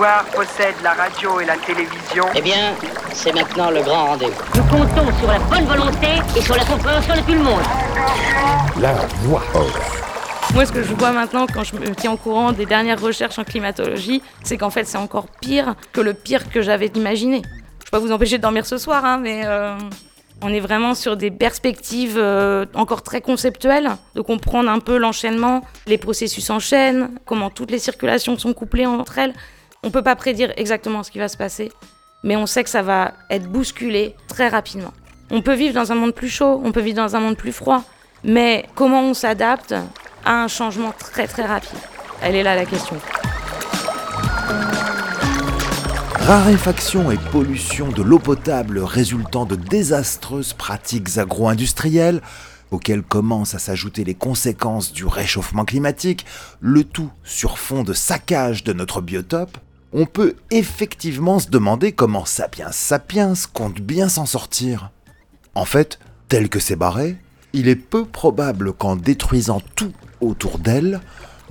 pouvoir possède la radio et la télévision. Eh bien, c'est maintenant le grand rendez-vous. Nous comptons sur la bonne volonté et sur la compréhension de tout le monde. La voix. Moi, ce que je vois maintenant quand je me tiens au courant des dernières recherches en climatologie, c'est qu'en fait, c'est encore pire que le pire que j'avais imaginé. Je ne vais pas vous empêcher de dormir ce soir, hein, mais euh, on est vraiment sur des perspectives euh, encore très conceptuelles, de comprendre un peu l'enchaînement, les processus enchaînent, comment toutes les circulations sont couplées entre elles. On peut pas prédire exactement ce qui va se passer, mais on sait que ça va être bousculé très rapidement. On peut vivre dans un monde plus chaud, on peut vivre dans un monde plus froid, mais comment on s'adapte à un changement très très rapide? Elle est là la question. Raréfaction et pollution de l'eau potable résultant de désastreuses pratiques agro-industrielles, auxquelles commencent à s'ajouter les conséquences du réchauffement climatique, le tout sur fond de saccage de notre biotope, on peut effectivement se demander comment Sapiens Sapiens compte bien s'en sortir. En fait, tel que c'est barré, il est peu probable qu'en détruisant tout autour d'elle,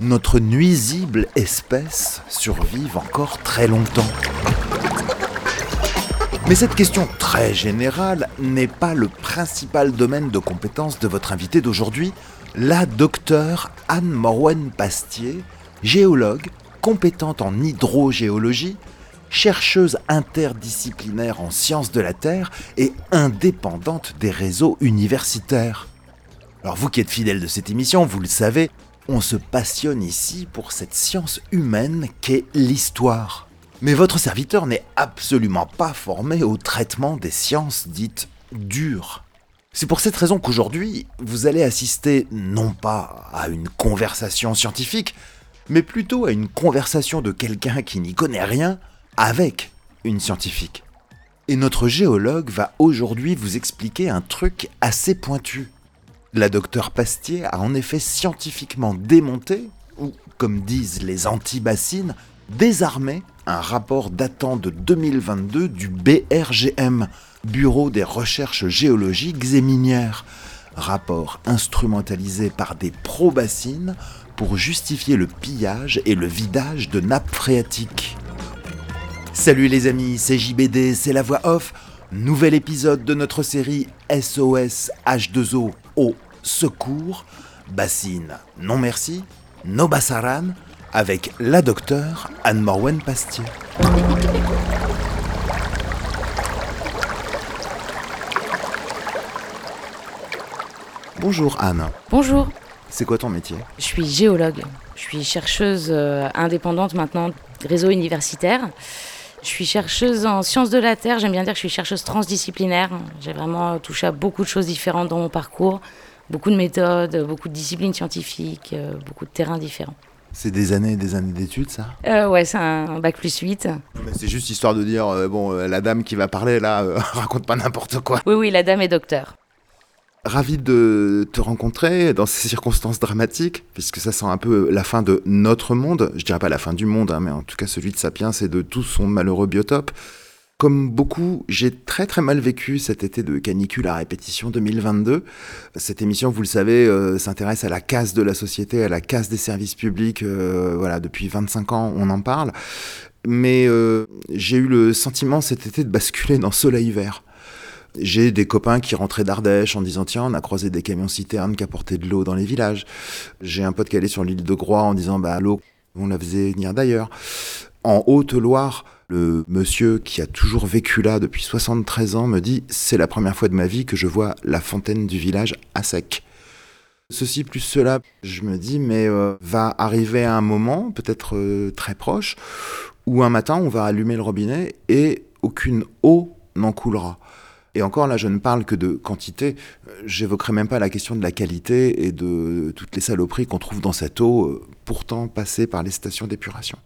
notre nuisible espèce survive encore très longtemps. Mais cette question très générale n'est pas le principal domaine de compétence de votre invité d'aujourd'hui, la docteure Anne Morwen Pastier, géologue, compétente en hydrogéologie, chercheuse interdisciplinaire en sciences de la Terre et indépendante des réseaux universitaires. Alors vous qui êtes fidèle de cette émission, vous le savez, on se passionne ici pour cette science humaine qu'est l'histoire. Mais votre serviteur n'est absolument pas formé au traitement des sciences dites dures. C'est pour cette raison qu'aujourd'hui, vous allez assister non pas à une conversation scientifique, mais plutôt à une conversation de quelqu'un qui n'y connaît rien avec une scientifique. Et notre géologue va aujourd'hui vous expliquer un truc assez pointu. La docteure Pastier a en effet scientifiquement démonté, ou comme disent les anti-bassines, désarmé un rapport datant de 2022 du BRGM, Bureau des recherches géologiques et minières, rapport instrumentalisé par des pro-bassines pour justifier le pillage et le vidage de nappes phréatiques. Salut les amis, c'est JBD, c'est la voix off. Nouvel épisode de notre série SOS H2O au secours. Bassine, non merci. No Bassaran avec la docteure Anne Morwen Pastier. Bonjour Anne. Bonjour, C'est quoi ton métier je suis géologue. Je suis chercheuse euh, indépendante maintenant, réseau universitaire. Je suis chercheuse en sciences de la Terre. J'aime bien dire que je suis chercheuse transdisciplinaire. J'ai vraiment touché à beaucoup de choses différentes dans mon parcours. Beaucoup de méthodes, beaucoup de disciplines scientifiques, euh, beaucoup de terrains différents. C'est des années et des années d'études ça? Euh, ouais, c'est un bac plus 8. Mais C'est juste histoire de dire, euh, bon, euh, la dame qui va parler là, raconte pas n'importe quoi. Oui, oui, la dame est docteur. Ravi de te rencontrer dans ces circonstances dramatiques, puisque ça sent un peu la fin de notre monde. Je dirais pas la fin du monde, hein, mais en tout cas celui de Sapiens et de tout son malheureux biotope. Comme beaucoup, j'ai très très mal vécu cet été de canicule à répétition 2022. Cette émission, vous le savez, euh, s'intéresse à la casse de la société, à la casse des services publics. euh, voilà, depuis 25 ans, on en parle. Mais euh, j'ai eu le sentiment cet été de basculer dans soleil vert. J'ai des copains qui rentraient d'Ardèche en disant tiens on a croisé des camions citernes qui apportaient de l'eau dans les villages. J'ai un pote qui allait sur l'île de Groix en disant bah l'eau on la faisait venir d'ailleurs. En Haute-Loire, le monsieur qui a toujours vécu là depuis 73 ans me dit c'est la première fois de ma vie que je vois la fontaine du village à sec. Ceci plus cela, je me dis mais euh, va arriver un moment, peut-être euh, très proche, où un matin on va allumer le robinet et aucune eau n'en coulera. Et encore là, je ne parle que de quantité. Euh, J'évoquerai même pas la question de la qualité et de toutes les saloperies qu'on trouve dans cette eau, euh, pourtant passée par les stations d'épuration.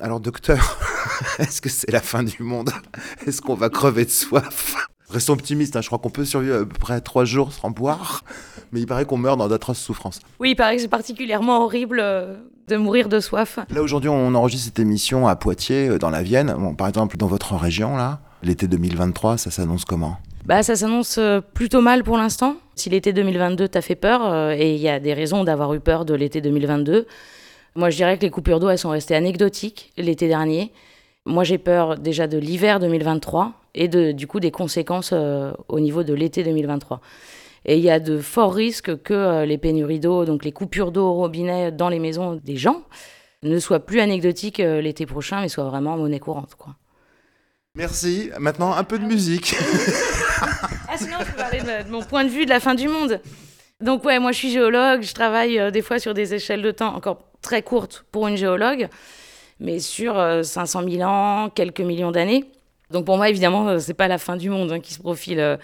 Alors, docteur, est-ce que c'est la fin du monde? Est-ce qu'on va crever de soif? Restons optimistes, hein, je crois qu'on peut survivre à peu près trois jours sans boire, mais il paraît qu'on meurt dans d'atroces souffrances. Oui, il paraît que c'est particulièrement horrible euh, de mourir de soif. Là, aujourd'hui, on enregistre cette émission à Poitiers, dans la Vienne. Bon, par exemple, dans votre région, là, l'été 2023, ça s'annonce comment? Bah, ça s'annonce euh, plutôt mal pour l'instant. Si l'été 2022 t'a fait peur, euh, et il y a des raisons d'avoir eu peur de l'été 2022, Moi, je dirais que les coupures d'eau, elles sont restées anecdotiques l'été dernier. Moi, j'ai peur déjà de l'hiver 2023 et de, du coup des conséquences euh, au niveau de l'été 2023. Et il y a de forts risques que les pénuries d'eau, donc les coupures d'eau au robinet dans les maisons des gens, ne soient plus anecdotiques l'été prochain, mais soient vraiment monnaie courante. Quoi. Merci. Maintenant, un peu de musique. ah, sinon, je peux parler de, de, mon point de vue de la fin du monde. Donc, ouais, moi, je suis géologue. Je travaille euh, des fois sur des échelles de temps encore très courtes pour une géologue, mais sur euh, 500 000 ans, quelques millions d'années. Donc, pour moi, évidemment, euh, c'est pas la fin du monde hein, qui se profile.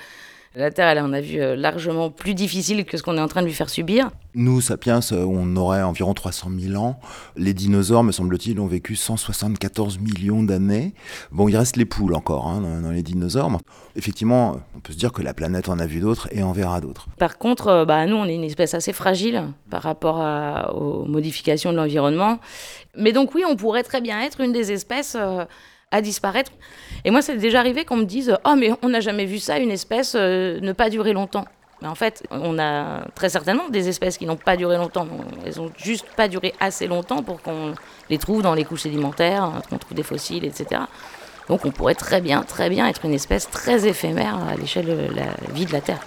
La Terre, elle, on a vu euh, largement plus difficile que ce qu'on est en train de lui faire subir. Nous, sapiens, euh, on aurait environ 300 000 ans. Les dinosaures, me semble-t-il, ont vécu 174 millions d'années. Bon, il reste les poules encore hein, dans, les dinosaures. Mais effectivement, on peut se dire que la planète en a vu d'autres et en verra d'autres. Par contre, euh, bah, nous, on est une espèce assez fragile par rapport à- aux modifications de l'environnement. Mais donc oui, on pourrait très bien être une des espèces euh, à disparaître. Et moi, c'est déjà arrivé qu'on me dise « Oh, mais on n'a jamais vu ça, une espèce euh, ne pas durer longtemps ». Mais en fait, on a très certainement des espèces qui n'ont pas duré longtemps. Elles ont juste pas duré assez longtemps pour qu'on les trouve dans les couches sédimentaires, qu'on trouve des fossiles, etc. Donc on pourrait très bien, très bien être une espèce très éphémère à l'échelle de la vie de la Terre.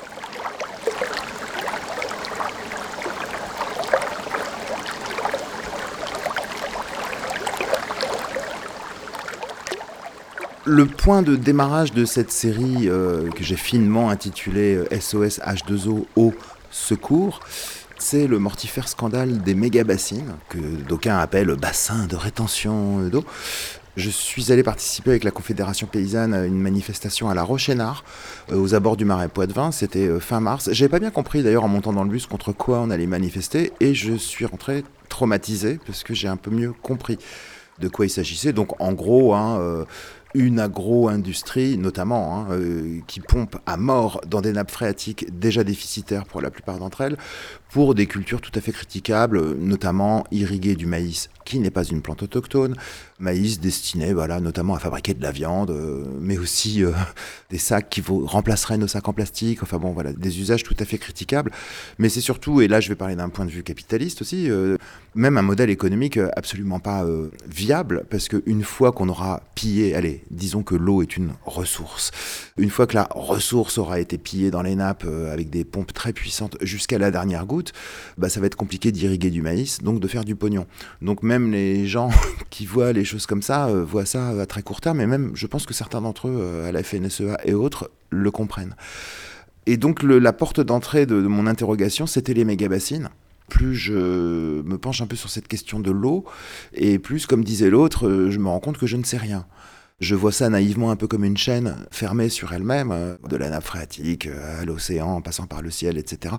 Le point de démarrage de cette série euh, que j'ai finement intitulée euh, SOS H2O au secours, c'est le mortifère scandale des méga-bassines, que d'aucuns appellent bassin de rétention d'eau. Je suis allé participer avec la Confédération paysanne à une manifestation à la Rochénard, euh, aux abords du marais Poitevin. C'était fin mars. J'avais pas bien compris d'ailleurs en montant dans le bus contre quoi on allait manifester, et je suis rentré traumatisé parce que j'ai un peu mieux compris de quoi il s'agissait. Donc en gros, hein, une agro-industrie notamment, hein, euh, qui pompe à mort dans des nappes phréatiques déjà déficitaires pour la plupart d'entre elles, pour des cultures tout à fait critiquables, notamment irriguer du maïs, qui n'est pas une plante autochtone, maïs destiné voilà, notamment à fabriquer de la viande, euh, mais aussi euh, des sacs qui remplaceraient nos sacs en plastique, enfin bon voilà, des usages tout à fait critiquables. Mais c'est surtout, et là je vais parler d'un point de vue capitaliste aussi, euh, même un modèle économique absolument pas viable, parce qu'une fois qu'on aura pillé, allez, disons que l'eau est une ressource, une fois que la ressource aura été pillée dans les nappes avec des pompes très puissantes jusqu'à la dernière goutte, bah, ça va être compliqué d'irriguer du maïs, donc de faire du pognon. Donc même les gens qui voient les choses comme ça, euh, voient ça à très court terme, et même je pense que certains d'entre eux, euh, à la FNSEA et autres, le comprennent. Et donc la porte d'entrée de, de mon interrogation, c'était les méga-bassines. Plus je me penche un peu sur cette question de l'eau, et plus, comme disait l'autre, euh, je me rends compte que je ne sais rien. Je vois ça naïvement un peu comme une chaîne fermée sur elle-même, de la nappe phréatique à l'océan, en passant par le ciel, etc.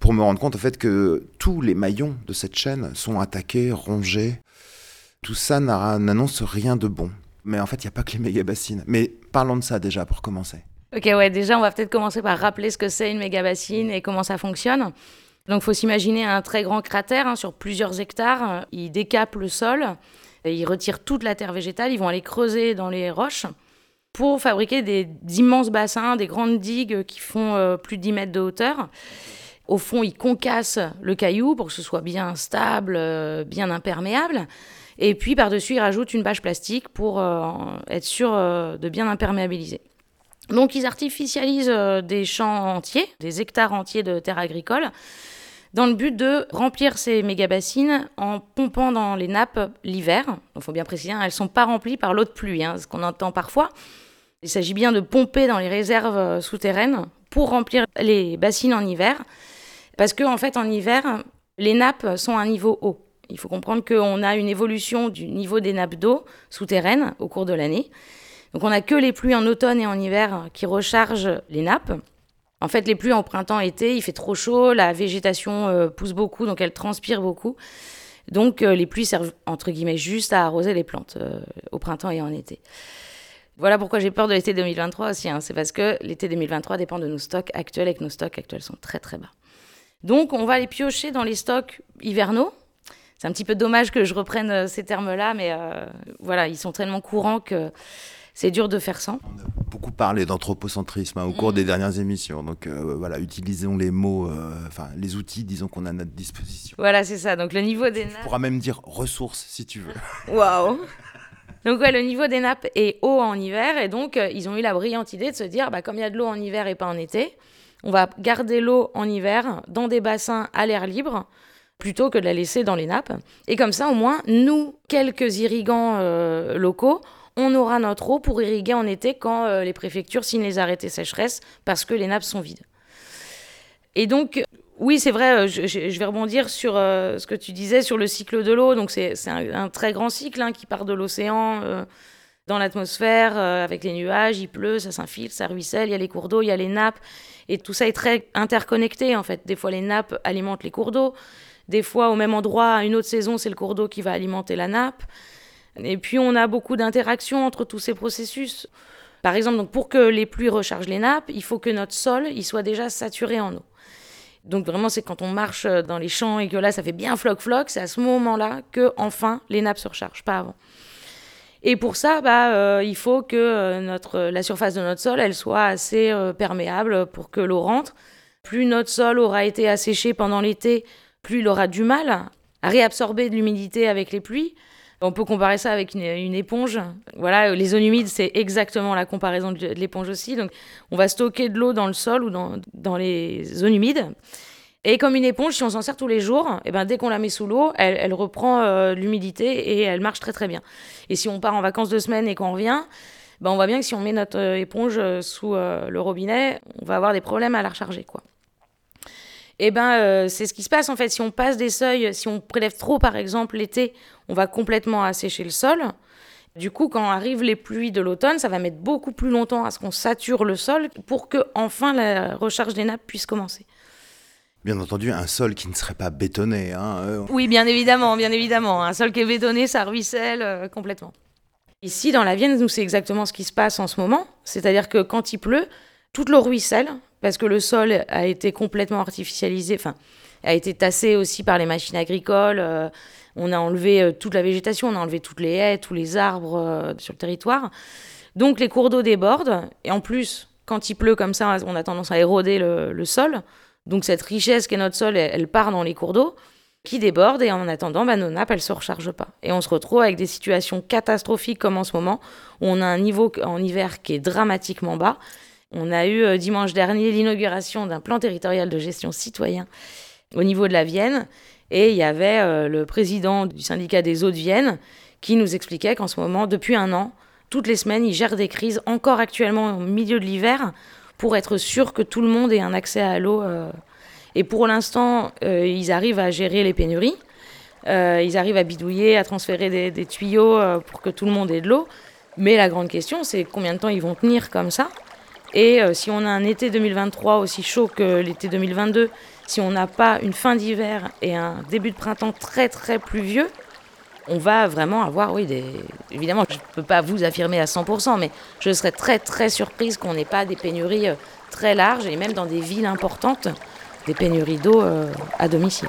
Pour me rendre compte en fait que tous les maillons de cette chaîne sont attaqués, rongés. Tout ça n'a- n'annonce rien de bon. Mais en fait, il n'y a pas que les méga-bassines. Mais parlons de ça déjà pour commencer. Ok, ouais, déjà, on va peut-être commencer par rappeler ce que c'est une méga-bassine et comment ça fonctionne. Donc, faut s'imaginer un très grand cratère hein, sur plusieurs hectares. Ils décapent le sol, et ils retirent toute la terre végétale, ils vont aller creuser dans les roches pour fabriquer des immenses bassins, des grandes digues qui font euh, plus de 10 mètres de hauteur. Au fond, ils concassent le caillou pour que ce soit bien stable, euh, bien imperméable. Et puis, par-dessus, ils rajoutent une bâche plastique pour euh, être sûr euh, de bien imperméabiliser. Donc ils artificialisent euh, des champs entiers, des hectares entiers de terres agricoles, dans le but de remplir ces méga-bassines en pompant dans les nappes l'hiver. Il faut bien préciser, hein, elles ne sont pas remplies par l'eau de pluie, hein, ce qu'on entend parfois. Il s'agit bien de pomper dans les réserves souterraines pour remplir les bassines en hiver. Parce qu'en en fait, en hiver, les nappes sont à un niveau haut. Il faut comprendre qu'on a une évolution du niveau des nappes d'eau souterraines au cours de l'année. Donc on n'a que les pluies en automne et en hiver qui rechargent les nappes. En fait, les pluies en printemps-été, il fait trop chaud, la végétation euh, pousse beaucoup, donc elle transpire beaucoup. Donc euh, les pluies servent entre guillemets juste à arroser les plantes euh, au printemps et en été. Voilà pourquoi j'ai peur de l'été 2023 aussi. hein. C'est parce que l'été 2023 dépend de nos stocks actuels et que nos stocks actuels sont très très bas. Donc on va les piocher dans les stocks hivernaux. C'est un petit peu dommage que je reprenne euh, ces termes-là, mais euh, voilà, ils sont tellement courants que c'est dur de faire sans. On a beaucoup parlé d'anthropocentrisme hein, au cours Mm. des dernières émissions. Donc euh, voilà, utilisons les mots, euh, enfin les outils, disons qu'on a à notre disposition. Voilà, c'est ça. Donc le niveau des Tu nappes. pourras même dire ressources si tu veux. Waouh Donc ouais, le niveau des nappes est haut en hiver et donc euh, ils ont eu la brillante idée de se dire, bah, comme il y a de l'eau en hiver et pas en été, on va garder l'eau en hiver dans des bassins à l'air libre plutôt que de la laisser dans les nappes. Et comme ça, au moins, nous, quelques irrigants euh, locaux, on aura notre eau pour irriguer en été quand euh, les préfectures signent les arrêtés sécheresse parce que les nappes sont vides. Et donc, oui, c'est vrai, euh, je, vais rebondir sur ce que tu disais sur le cycle de l'eau. Donc, c'est un, un très grand cycle hein, qui part de l'océan dans l'atmosphère avec les nuages, il pleut, ça s'infiltre, ça ruisselle, il y a les cours d'eau, il y a les nappes. Et tout ça est très interconnecté en fait. Des fois, les nappes alimentent les cours d'eau. Des fois, au même endroit, à une autre saison, c'est le cours d'eau qui va alimenter la nappe. Et puis, on a beaucoup d'interactions entre tous ces processus. Par exemple, donc, pour que les pluies rechargent les nappes, il faut que notre sol il soit déjà saturé en eau. Donc vraiment, c'est quand on marche euh, dans les champs et que là, ça fait bien floc-floc, c'est à ce moment-là que enfin les nappes se rechargent, pas avant. Et pour ça, bah, euh, il faut que euh, notre, la surface de notre sol, elle soit assez perméable pour que l'eau rentre. Plus notre sol aura été asséché pendant l'été, plus il aura du mal à réabsorber de l'humidité avec les pluies. On peut comparer ça avec une, éponge. Voilà, les zones humides, c'est exactement la comparaison de, l'éponge aussi. Donc, on va stocker de l'eau dans le sol ou dans, les zones humides. Et comme une éponge, si on s'en sert tous les jours, et ben dès qu'on la met sous l'eau, elle, reprend euh, l'humidité et elle marche très très bien. Et si on part en vacances deux semaines et qu'on revient, ben on voit bien que si on met notre euh, éponge euh, sous le robinet, on va avoir des problèmes à la recharger, quoi. Et ben euh, c'est ce qui se passe en fait. Si on passe des seuils, si on prélève trop par exemple l'été, on va complètement assécher le sol. Du coup, quand arrivent les pluies de l'automne, ça va mettre beaucoup plus longtemps à ce qu'on sature le sol pour que enfin la recharge des nappes puisse commencer. Bien entendu, un sol qui ne serait pas bétonné. Hein, euh, Oui, bien évidemment, bien évidemment. Un sol qui est bétonné, ça ruisselle euh, complètement. Ici, dans la Vienne, nous, c'est exactement ce qui se passe en ce moment. C'est-à-dire que quand il pleut, toute l'eau ruisselle, parce que le sol a été complètement artificialisé, enfin, a été tassé aussi par les machines agricoles. euh, on a enlevé euh, toute la végétation, on a enlevé toutes les haies, tous les arbres euh, sur le territoire. Donc les cours d'eau débordent. Et en plus, quand il pleut comme ça, on a tendance à éroder le, sol. Donc cette richesse qu'est notre sol, elle, elle part dans les cours d'eau qui débordent et en attendant, bah, nos nappes, elles ne se rechargent pas. Et on se retrouve avec des situations catastrophiques comme en ce moment, où on a un niveau en hiver qui est dramatiquement bas. On a eu euh, dimanche dernier l'inauguration d'un plan territorial de gestion citoyen au niveau de la Vienne, et il y avait euh, le président du syndicat des eaux de Vienne qui nous expliquait qu'en ce moment, depuis un an, toutes les semaines, il gère des crises, encore actuellement au milieu de l'hiver, pour être sûr que tout le monde ait un accès à l'eau. euh, et pour l'instant, ils arrivent à gérer les pénuries. Ils arrivent à bidouiller, à transférer des, tuyaux pour que tout le monde ait de l'eau. Mais la grande question, c'est combien de temps ils vont tenir comme ça. Et euh, si on a un été 2023 aussi chaud que l'été 2022, si on n'a pas une fin d'hiver et un début de printemps très très pluvieux, on va vraiment avoir, oui, des... évidemment, je ne peux pas vous affirmer à 100%, mais je serais très très surprise qu'on n'ait pas des pénuries euh, très larges et même dans des villes importantes, des pénuries d'eau euh, à domicile.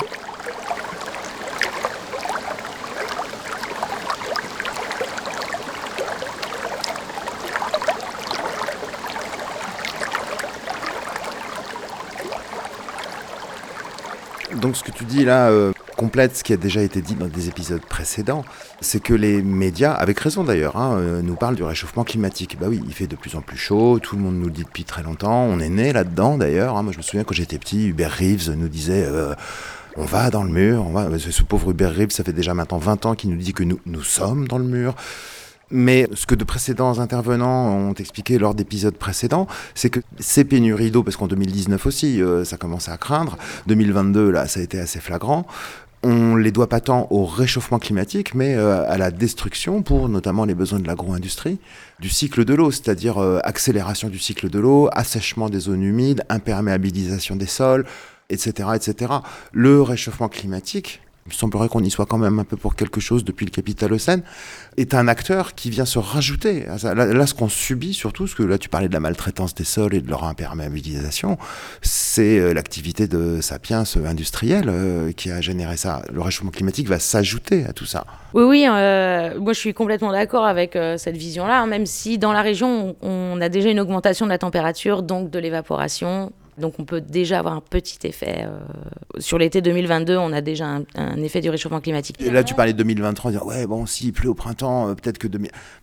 Donc ce que tu dis là euh, complète ce qui a déjà été dit dans des épisodes précédents, c'est que les médias, avec raison d'ailleurs, hein, euh, nous parlent du réchauffement climatique. Bah oui, il fait de plus en plus chaud, tout le monde nous le dit depuis très longtemps, on est né là-dedans d'ailleurs. hein. Moi je me souviens quand j'étais petit, Hubert Reeves nous disait... euh, on va dans le mur, on va... ce pauvre Hubert Reeves, ça fait déjà maintenant 20 ans qu'il nous dit que nous, nous sommes dans le mur. Mais ce que de précédents intervenants ont expliqué lors d'épisodes précédents, c'est que ces pénuries d'eau, parce qu'en 2019 aussi, euh, ça commençait à craindre, 2022, là, ça a été assez flagrant, on les doit pas tant au réchauffement climatique, mais euh, à la destruction, pour notamment les besoins de l'agro-industrie, du cycle de l'eau, c'est-à-dire euh, accélération du cycle de l'eau, assèchement des zones humides, imperméabilisation des sols, etc., etc. Le réchauffement climatique il semblerait qu'on y soit quand même un peu pour quelque chose depuis le Capitalocène, est un acteur qui vient se rajouter. Là, ce qu'on subit surtout, parce que là tu parlais de la maltraitance des sols et de leur imperméabilisation, c'est euh, l'activité de sapiens industriels euh, qui a généré ça. Le réchauffement climatique va s'ajouter à tout ça. Oui, oui, euh, moi je suis complètement d'accord avec cette vision-là, hein, même si dans la région on a déjà une augmentation de la température, donc de l'évaporation, donc on peut déjà avoir un petit effet. Euh, sur l'été 2022, on a déjà un, effet du réchauffement climatique. Et là, tu parlais de 2023, dire ouais, bon, s'il pleut au printemps, euh, peut-être que...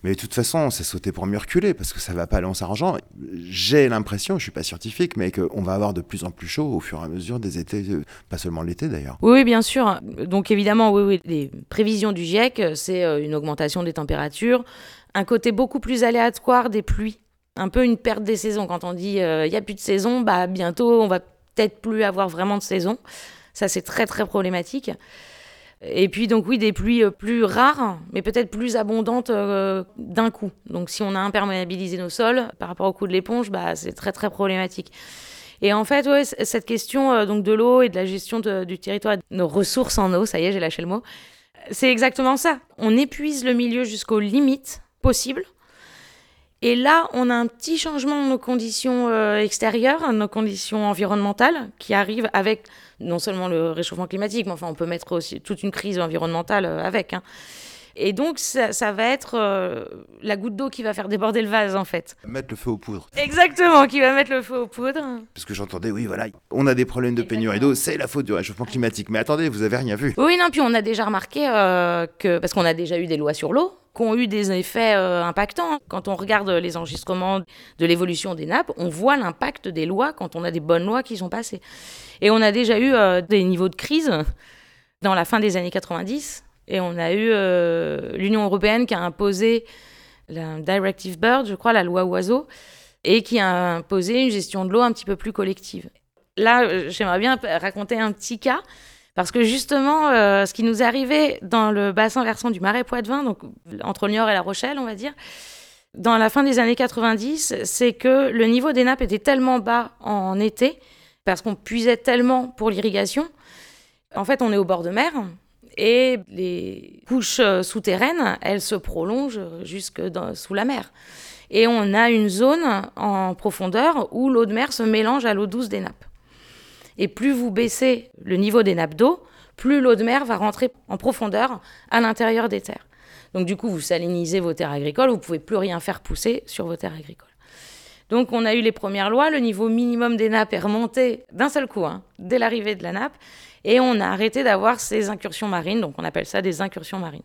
Mais de toute façon, c'est sauter pour mieux reculer, parce que ça va pas aller en s'arrangeant. J'ai l'impression, je suis pas scientifique, mais qu'on va avoir de plus en plus chaud au fur et à mesure des étés, euh, pas seulement l'été d'ailleurs. Oui, bien sûr. Donc évidemment, oui, oui, les prévisions du GIEC, c'est une augmentation des températures, un côté beaucoup plus aléatoire des pluies un peu une perte des saisons. Quand on dit il euh, n'y a plus de saison, bah, bientôt on va peut-être plus avoir vraiment de saison. Ça, c'est très très problématique. Et puis donc oui, des pluies euh, plus rares, mais peut-être plus abondantes euh, d'un coup. Donc si on a imperméabilisé nos sols par rapport au coup de l'éponge, bah, c'est très très problématique. Et en fait, cette question donc de l'eau et de la gestion du territoire, nos ressources en eau, ça y est, j'ai lâché le mot, c'est exactement ça. On épuise le milieu jusqu'aux limites possibles et là, on a un petit changement de nos conditions euh, extérieures, nos conditions environnementales, qui arrivent avec non seulement le réchauffement climatique, mais enfin, on peut mettre aussi toute une crise environnementale euh, avec. Hein. Et donc, ça, va être euh, la goutte d'eau qui va faire déborder le vase, en fait. Mettre le feu aux poudres. Exactement, qui va mettre le feu aux poudres. Parce que j'entendais, oui, voilà, on a des problèmes de pénurie d'eau, c'est la faute du réchauffement climatique. Mais attendez, vous avez rien vu. Oui, non, puis on a déjà remarqué que, parce qu'on a déjà eu des lois sur l'eau, qui ont eu des effets euh, impactants. Quand on regarde les enregistrements de l'évolution des nappes, on voit l'impact des lois quand on a des bonnes lois qui sont passées. Et on a déjà eu euh, des niveaux de crise dans la fin des années 90. Et on a eu euh, l'Union européenne qui a imposé la Directive Bird, je crois, la loi oiseau, et qui a imposé une gestion de l'eau un petit peu plus collective. Là, j'aimerais bien raconter un petit cas parce que justement, euh, ce qui nous arrivé dans le bassin versant du Marais Poitevin, donc entre Niort et La Rochelle, on va dire, dans la fin des années 90, c'est que le niveau des nappes était tellement bas en été, parce qu'on puisait tellement pour l'irrigation. En fait, on est au bord de mer, et les couches euh, souterraines, elles se prolongent jusque sous la mer. Et on a une zone en profondeur où l'eau de mer se mélange à l'eau douce des nappes. Et plus vous baissez le niveau des nappes d'eau, plus l'eau de mer va rentrer en profondeur à l'intérieur des terres. Donc du coup, vous salinisez vos terres agricoles, vous pouvez plus rien faire pousser sur vos terres agricoles. Donc on a eu les premières lois, le niveau minimum des nappes est remonté d'un seul coup, hein, dès l'arrivée de la nappe, et on a arrêté d'avoir ces incursions marines, donc on appelle ça des incursions marines.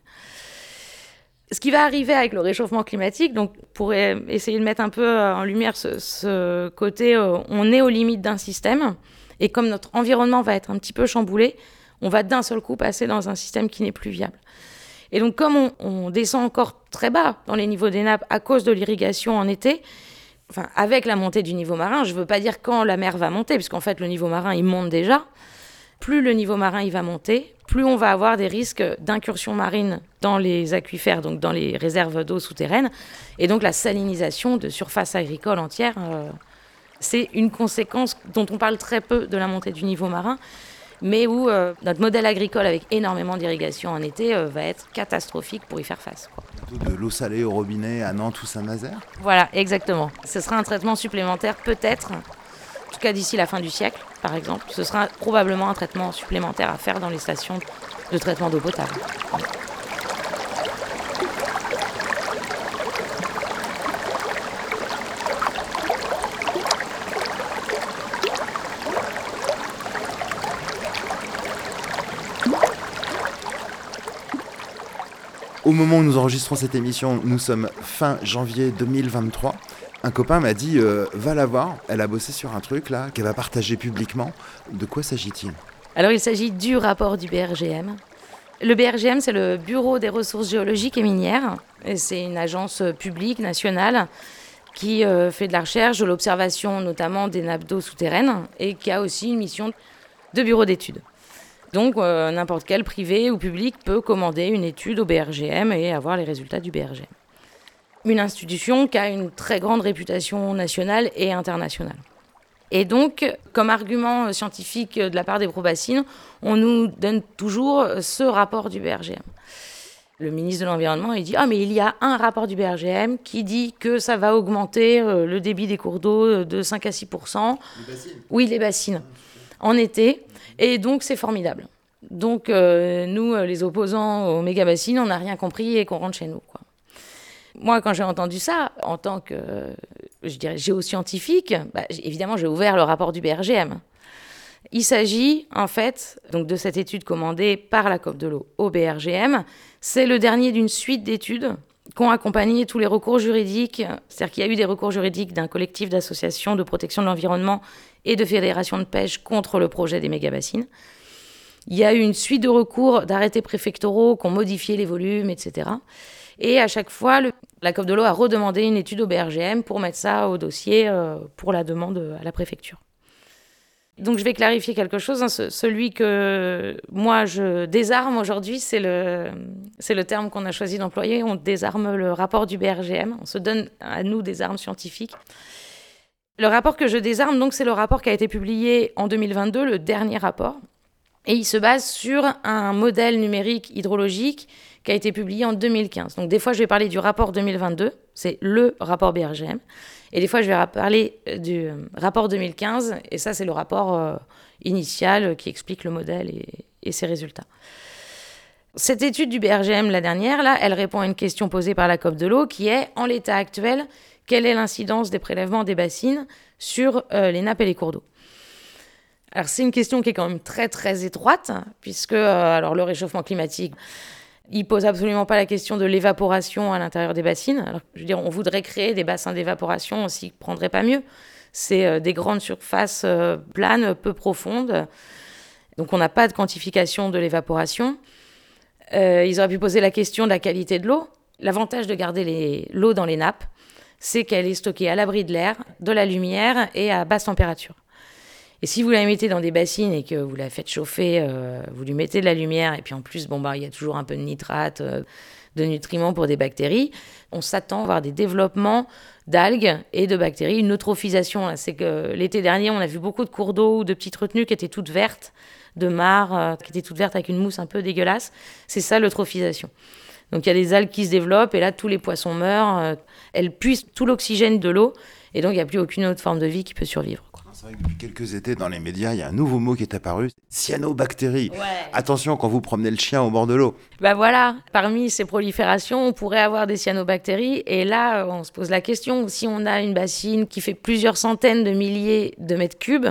Ce qui va arriver avec le réchauffement climatique, donc pour essayer de mettre un peu en lumière ce, côté, euh, on est aux limites d'un système, et comme notre environnement va être un petit peu chamboulé, on va d'un seul coup passer dans un système qui n'est plus viable. Et donc comme on, descend encore très bas dans les niveaux des nappes à cause de l'irrigation en été, enfin avec la montée du niveau marin, je ne veux pas dire quand la mer va monter, puisqu'en fait le niveau marin il monte déjà. Plus le niveau marin il va monter, plus on va avoir des risques d'incursion marine dans les aquifères, donc dans les réserves d'eau souterraines, et donc la salinisation de surfaces agricoles entières. Euh, c'est une conséquence dont on parle très peu de la montée du niveau marin, mais où euh, notre modèle agricole avec énormément d'irrigation en été euh, va être catastrophique pour y faire face. De l'eau salée au robinet à Nantes ou Saint-Nazaire? Voilà, exactement. Ce sera un traitement supplémentaire peut-être, en tout cas d'ici la fin du siècle par exemple. Ce sera probablement un traitement supplémentaire à faire dans les stations de traitement d'eau potable. Au moment où nous enregistrons cette émission, nous sommes fin janvier 2023. Un copain m'a dit euh, va la voir, elle a bossé sur un truc là qu'elle va partager publiquement. De quoi s'agit-il? Alors il s'agit du rapport du BRGM. Le BRGM, c'est le Bureau des ressources géologiques et minières. C'est une agence publique nationale qui euh, fait de la recherche, de l'observation notamment des nappes d'eau souterraines et qui a aussi une mission de bureau d'études. Donc euh, n'importe quel privé ou public peut commander une étude au BRGM et avoir les résultats du BRGM. Une institution qui a une très grande réputation nationale et internationale. Et donc, comme argument scientifique de la part des probassines, on nous donne toujours ce rapport du BRGM. Le ministre de l'Environnement, il dit Ah, mais il y a un rapport du BRGM qui dit que ça va augmenter euh, le débit des cours d'eau de 5 à 6 Les bassines Oui, les bassines, en été. Et donc, c'est formidable. Donc, euh, nous, euh, les opposants aux méga bassines, on n'a rien compris et qu'on rentre chez nous. Moi, quand j'ai entendu ça, en tant que, je dirais, géoscientifique, bah, évidemment, j'ai ouvert le rapport du BRGM. Il s'agit, en fait, donc de cette étude commandée par la COP de l'eau au BRGM. C'est le dernier d'une suite d'études qui ont accompagné tous les recours juridiques. C'est-à-dire qu'il y a eu des recours juridiques d'un collectif d'associations de protection de l'environnement et de fédérations de pêche contre le projet des méga-bassines. Il y a eu une suite de recours d'arrêtés préfectoraux qui ont modifié les volumes, etc. Et à chaque fois, la COP de l'eau a redemandé une étude au BRGM pour mettre ça au dossier euh, pour la demande à la préfecture. Donc je vais clarifier quelque chose. Hein. celui que moi je désarme aujourd'hui, c'est le, le terme qu'on a choisi d'employer. On désarme le rapport du BRGM. On se donne à nous des armes scientifiques. Le rapport que je désarme, donc, c'est le rapport qui a été publié en 2022, le dernier rapport. Et il se base sur un modèle numérique hydrologique qui a été publié en 2015. Donc des fois, je vais parler du rapport 2022, c'est le rapport BRGM. Et des fois, je vais parler euh, du euh, rapport 2015, et ça, c'est le rapport euh, initial qui explique le modèle et, ses résultats. Cette étude du BRGM, la dernière, là, elle répond à une question posée par la COP de l'eau, qui est, en l'état actuel, quelle est l'incidence des prélèvements des bassines sur les nappes et les cours d'eau? Alors c'est une question qui est quand même très très étroite, puisque alors le réchauffement climatique, il pose absolument pas la question de l'évaporation à l'intérieur des bassines. Je veux dire, on voudrait créer des bassins d'évaporation, on s'y prendrait pas mieux. C'est euh, des grandes surfaces euh, planes, peu profondes. Donc, on n'a pas de quantification de l'évaporation. Euh, ils auraient pu poser la question de la qualité de l'eau. L'avantage de garder l'eau dans les nappes, c'est qu'elle est stockée à l'abri de l'air, de la lumière et à basse température. Et si vous la mettez dans des bassines et que vous la faites chauffer, euh, vous lui mettez de la lumière, et puis en plus, bon, bah, il y a toujours un peu de nitrate, euh, de nutriments pour des bactéries, on s'attend à avoir des développements d'algues et de bactéries, une eutrophisation. C'est que l'été dernier, on a vu beaucoup de cours d'eau ou de petites retenues qui étaient toutes vertes, de mares euh, qui étaient toutes vertes avec une mousse un peu dégueulasse. C'est ça l'eutrophisation. Donc il y a des algues qui se développent et là tous les poissons meurent, elles puissent tout l'oxygène de l'eau et donc il n'y a plus aucune autre forme de vie qui peut survivre. C'est vrai que depuis quelques étés, dans les médias, il y a un nouveau mot qui est apparu, cyanobactéries. Attention quand vous promenez le chien au bord de l'eau. Bah voilà, parmi ces proliférations, on pourrait avoir des cyanobactéries. Et là, on se pose la question, si on a une bassine qui fait plusieurs centaines de milliers de mètres cubes,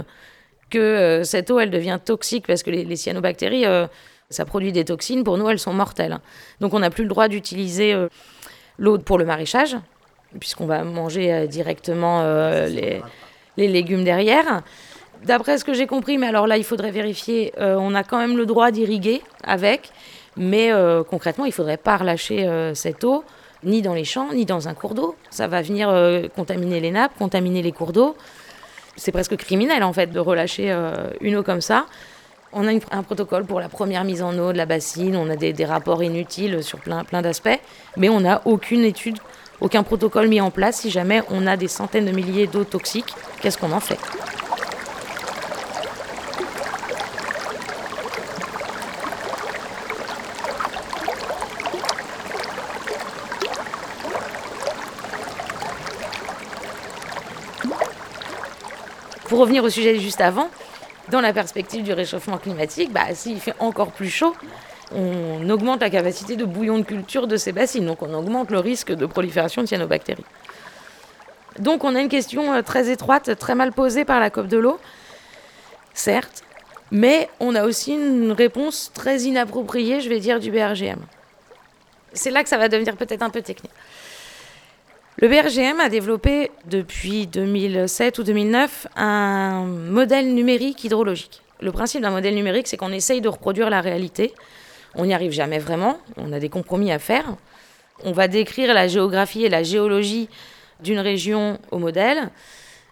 que euh, cette eau, elle devient toxique parce que les, cyanobactéries, euh, ça produit des toxines. Pour nous, elles sont mortelles. Donc on n'a plus le droit d'utiliser euh, l'eau pour le maraîchage, puisqu'on va manger directement les les légumes derrière. D'après ce que j'ai compris, mais alors là, il faudrait vérifier, euh, on a quand même le droit d'irriguer avec, mais euh, concrètement, il ne faudrait pas relâcher euh, cette eau, ni dans les champs, ni dans un cours d'eau. Ça va venir contaminer les nappes, contaminer les cours d'eau. C'est presque criminel, en fait, de relâcher une eau comme ça. On a un protocole pour la première mise en eau de la bassine, on a des, rapports inutiles sur plein, plein d'aspects, mais on n'a aucune étude aucun protocole mis en place si jamais on a des centaines de milliers d'eau toxiques. Qu'est-ce qu'on en fait? Pour revenir au sujet juste avant, dans la perspective du réchauffement climatique, bah, s'il fait encore plus chaud, on augmente la capacité de bouillon de culture de ces bassines, donc on augmente le risque de prolifération de cyanobactéries. Donc on a une question euh, très étroite, très mal posée par la COP de l'eau, certes, mais on a aussi une réponse très inappropriée, je vais dire, du BRGM. C'est là que ça va devenir peut-être un peu technique. Le BRGM a développé depuis 2007 ou 2009 un modèle numérique hydrologique. Le principe d'un modèle numérique, c'est qu'on essaye de reproduire la réalité on n'y arrive jamais vraiment, on a des compromis à faire. On va décrire la géographie et la géologie d'une région au modèle.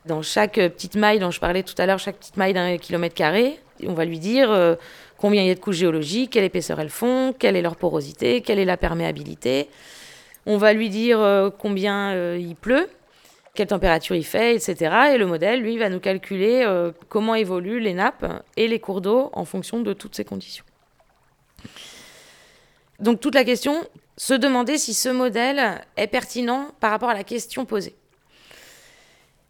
Dans chaque petite maille dont je parlais tout à l'heure, chaque petite maille d'un kilomètre carré, on va lui dire euh, combien il y a de couches géologiques, quelle épaisseur elles font, quelle est leur porosité, quelle est la perméabilité. On va lui dire euh, combien euh, il pleut. quelle température il fait, etc. Et le modèle, lui, va nous calculer euh, comment évoluent les nappes et les cours d'eau en fonction de toutes ces conditions. Donc toute la question, se demander si ce modèle est pertinent par rapport à la question posée.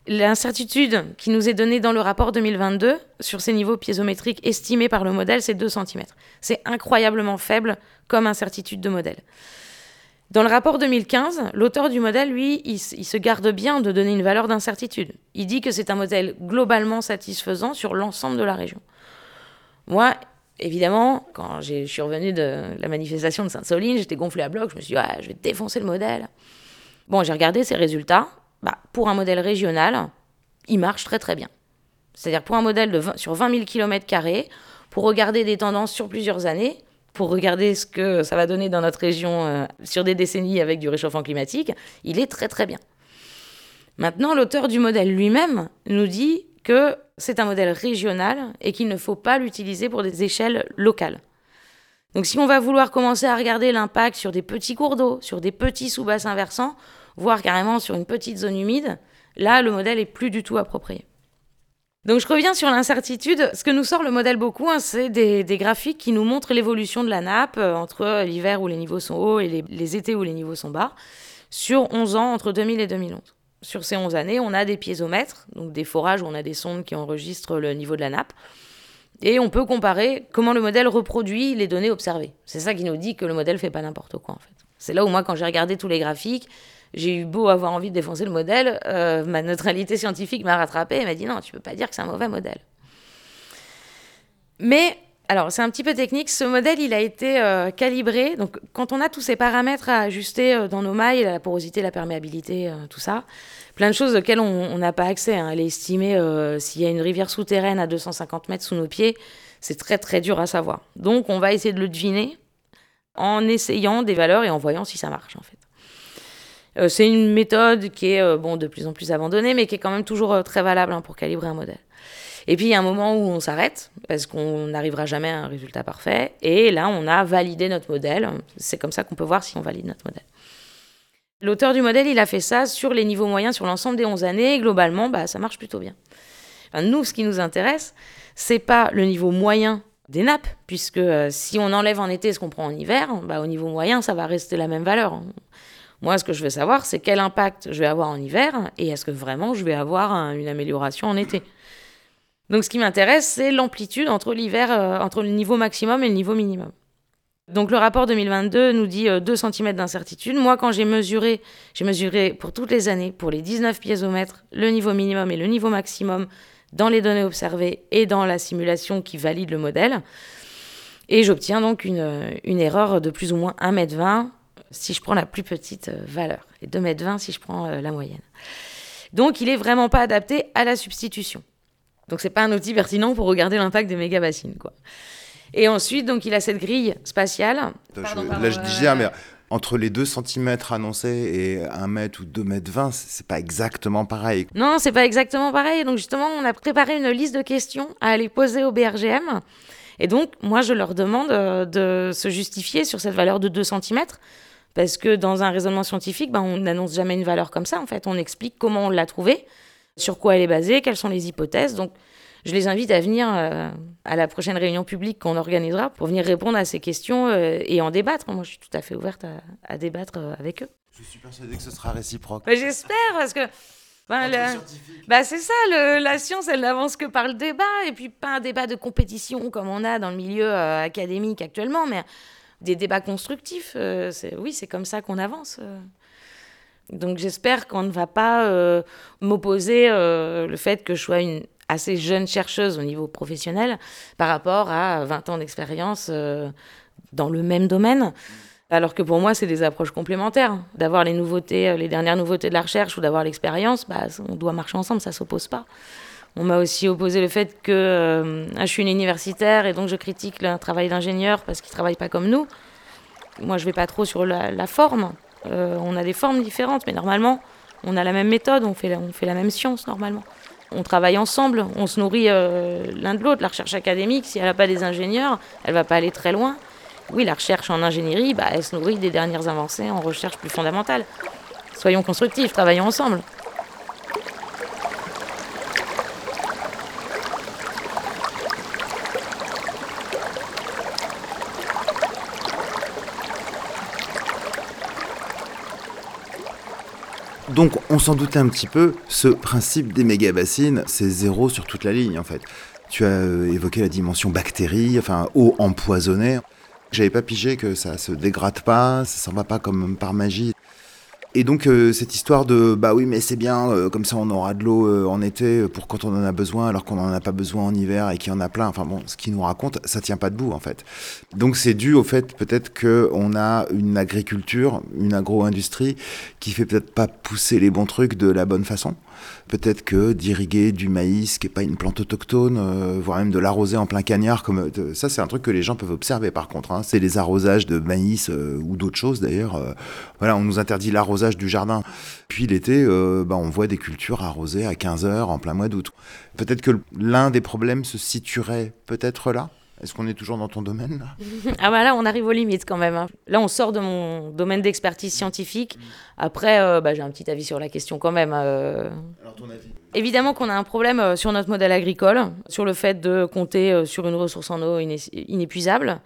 L'incertitude qui nous est donnée dans le rapport 2022 sur ces niveaux piézométriques estimés par le modèle, c'est 2 cm. C'est incroyablement faible comme incertitude de modèle. Dans le rapport 2015, l'auteur du modèle, lui, il, se garde bien de donner une valeur d'incertitude. Il dit que c'est un modèle globalement satisfaisant sur l'ensemble de la région. Moi, évidemment, quand je suis revenu de la manifestation de Sainte-Soline, j'étais gonflé à bloc, je me suis dit, ah, je vais défoncer le modèle. Bon, j'ai regardé ses résultats. Bah, pour un modèle régional, il marche très très bien. C'est-à-dire pour un modèle de 20, sur 20 000 km, pour regarder des tendances sur plusieurs années, pour regarder ce que ça va donner dans notre région euh, sur des décennies avec du réchauffement climatique, il est très très bien. Maintenant, l'auteur du modèle lui-même nous dit que c'est un modèle régional et qu'il ne faut pas l'utiliser pour des échelles locales. Donc si on va vouloir commencer à regarder l'impact sur des petits cours d'eau, sur des petits sous-bassins versants, voire carrément sur une petite zone humide, là, le modèle est plus du tout approprié. Donc je reviens sur l'incertitude. Ce que nous sort le modèle beaucoup, hein, c'est des, graphiques qui nous montrent l'évolution de la nappe euh, entre l'hiver où les niveaux sont hauts et les, les, étés où les niveaux sont bas, sur 11 ans, entre 2000 et 2011. Sur ces 11 années, on a des piézomètres, donc des forages où on a des sondes qui enregistrent le niveau de la nappe. Et on peut comparer comment le modèle reproduit les données observées. C'est ça qui nous dit que le modèle fait pas n'importe quoi en fait. C'est là où moi, quand j'ai regardé tous les graphiques, j'ai eu beau avoir envie de défoncer le modèle, euh, ma neutralité scientifique m'a rattrapé et m'a dit non, tu peux pas dire que c'est un mauvais modèle. Mais, alors c'est un petit peu technique, ce modèle il a été euh, calibré, donc quand on a tous ces paramètres à ajuster euh, dans nos mailles, la porosité, la perméabilité, euh, tout ça, plein de choses auxquelles on n'a pas accès. Hein. Elle est estimée s'il y a une rivière souterraine à 250 mètres sous nos pieds, c'est très très dur à savoir. Donc on va essayer de le deviner en essayant des valeurs et en voyant si ça marche en fait. C'est une méthode qui est bon, de plus en plus abandonnée, mais qui est quand même toujours très valable hein, pour calibrer un modèle. Et puis il y a un moment où on s'arrête, parce qu'on n'arrivera jamais à un résultat parfait, et là on a validé notre modèle. C'est comme ça qu'on peut voir si on valide notre modèle. L'auteur du modèle, il a fait ça sur les niveaux moyens sur l'ensemble des 11 années, et globalement, bah, ça marche plutôt bien. Nous, ce qui nous intéresse, c'est pas le niveau moyen des nappes, puisque euh, si on enlève en été ce qu'on prend en hiver, bah, au niveau moyen, ça va rester la même valeur. Moi, ce que je veux savoir, c'est quel impact je vais avoir en hiver et est-ce que vraiment je vais avoir un, une amélioration en été. Donc, ce qui m'intéresse, c'est l'amplitude entre l'hiver, euh, entre le niveau maximum et le niveau minimum. Donc, le rapport 2022 nous dit euh, 2 cm d'incertitude. Moi, quand j'ai mesuré, j'ai mesuré pour toutes les années, pour les 19 piézomètres, le niveau minimum et le niveau maximum dans les données observées et dans la simulation qui valide le modèle. Et j'obtiens donc une, une erreur de plus ou moins 1,20 m si je prends la plus petite euh, valeur, et 2,20 m si je prends euh, la moyenne. Donc il n'est vraiment pas adapté à la substitution. Donc c'est pas un outil pertinent pour regarder l'impact des mégabassines. Quoi. Et ensuite, donc il a cette grille spatiale. Pardon, je, là, je disais, hein, mais entre les 2 cm annoncés et 1 mètre ou 2 mètres 20, c'est pas exactement pareil. Non, c'est pas exactement pareil. Donc justement, on a préparé une liste de questions à aller poser au BRGM. Et donc, moi, je leur demande euh, de se justifier sur cette valeur de 2 cm. Parce que dans un raisonnement scientifique, ben, on n'annonce jamais une valeur comme ça. En fait, on explique comment on l'a trouvée, sur quoi elle est basée, quelles sont les hypothèses. Donc, je les invite à venir euh, à la prochaine réunion publique qu'on organisera pour venir répondre à ces questions euh, et en débattre. Moi, je suis tout à fait ouverte à, à débattre euh, avec eux. Je suis persuadée que ce sera réciproque. Ben, J'espère, parce que ben, la... bah, c'est ça, le, la science, elle n'avance que par le débat, et puis pas un débat de compétition comme on a dans le milieu euh, académique actuellement, mais des débats constructifs. Euh, oui, c'est comme ça qu'on avance. Euh. Donc j'espère qu'on ne va pas euh, m'opposer le fait que je sois une assez jeune chercheuse au niveau professionnel par rapport à 20 ans d'expérience dans le même domaine. Alors que pour moi, c'est des approches complémentaires. D'avoir les nouveautés, les dernières nouveautés de la recherche ou d'avoir l'expérience, bah, on doit marcher ensemble, ça s'oppose pas. On m'a aussi opposé le fait que euh, je suis une universitaire et donc je critique le travail d'ingénieur parce qu'ils ne travaillent pas comme nous. Moi, je ne vais pas trop sur la forme. Euh, on a des formes différentes, mais normalement, on a la même méthode, on fait la, même science normalement. On travaille ensemble, on se nourrit euh, l'un de l'autre. La recherche académique, si elle n'a pas des ingénieurs, elle va pas aller très loin. Oui, la recherche en ingénierie, bah, elle se nourrit des dernières avancées en recherche plus fondamentale. Soyons constructifs, travaillons ensemble. Donc on s'en doutait un petit peu, ce principe des méga-bassines, c'est zéro sur toute la ligne en fait. Tu as euh, évoqué la dimension bactérie, enfin eau empoisonnée. J'avais pas pigé que ça se dégrade pas, ça s'en va pas comme par magie. Et donc euh, cette histoire de bah oui mais c'est bien euh, comme ça on aura de l'eau euh, en été pour quand on en a besoin alors qu'on en a pas besoin en hiver et qu'il y en a plein. Enfin bon ce qu'il nous raconte ça tient pas debout en fait. Donc c'est dû au fait peut-être que on a une agriculture une agro-industrie qui fait peut-être pas pousser les bons trucs de la bonne façon peut-être que d'irriguer du maïs qui est pas une plante autochtone euh, voire même de l'arroser en plein cagnard comme euh, ça c'est un truc que les gens peuvent observer par contre hein. c'est les arrosages de maïs euh, ou d'autres choses d'ailleurs voilà on nous interdit l'arrosage du jardin. Puis l'été bah, on voit des cultures arrosées à 15 heures en plein mois d'août. Peut-être que l'un des problèmes se situerait peut-être là? Est-ce qu'on est toujours dans ton domaine là Ah bah là, on arrive aux limites quand même. hein. Là, on sort de mon domaine d'expertise scientifique. Après, euh, bah, j'ai un petit avis sur la question quand même. euh. Alors ton avis Évidemment qu'on a un problème euh, sur notre modèle agricole, sur le fait de compter sur une ressource en eau iné- inépuisable.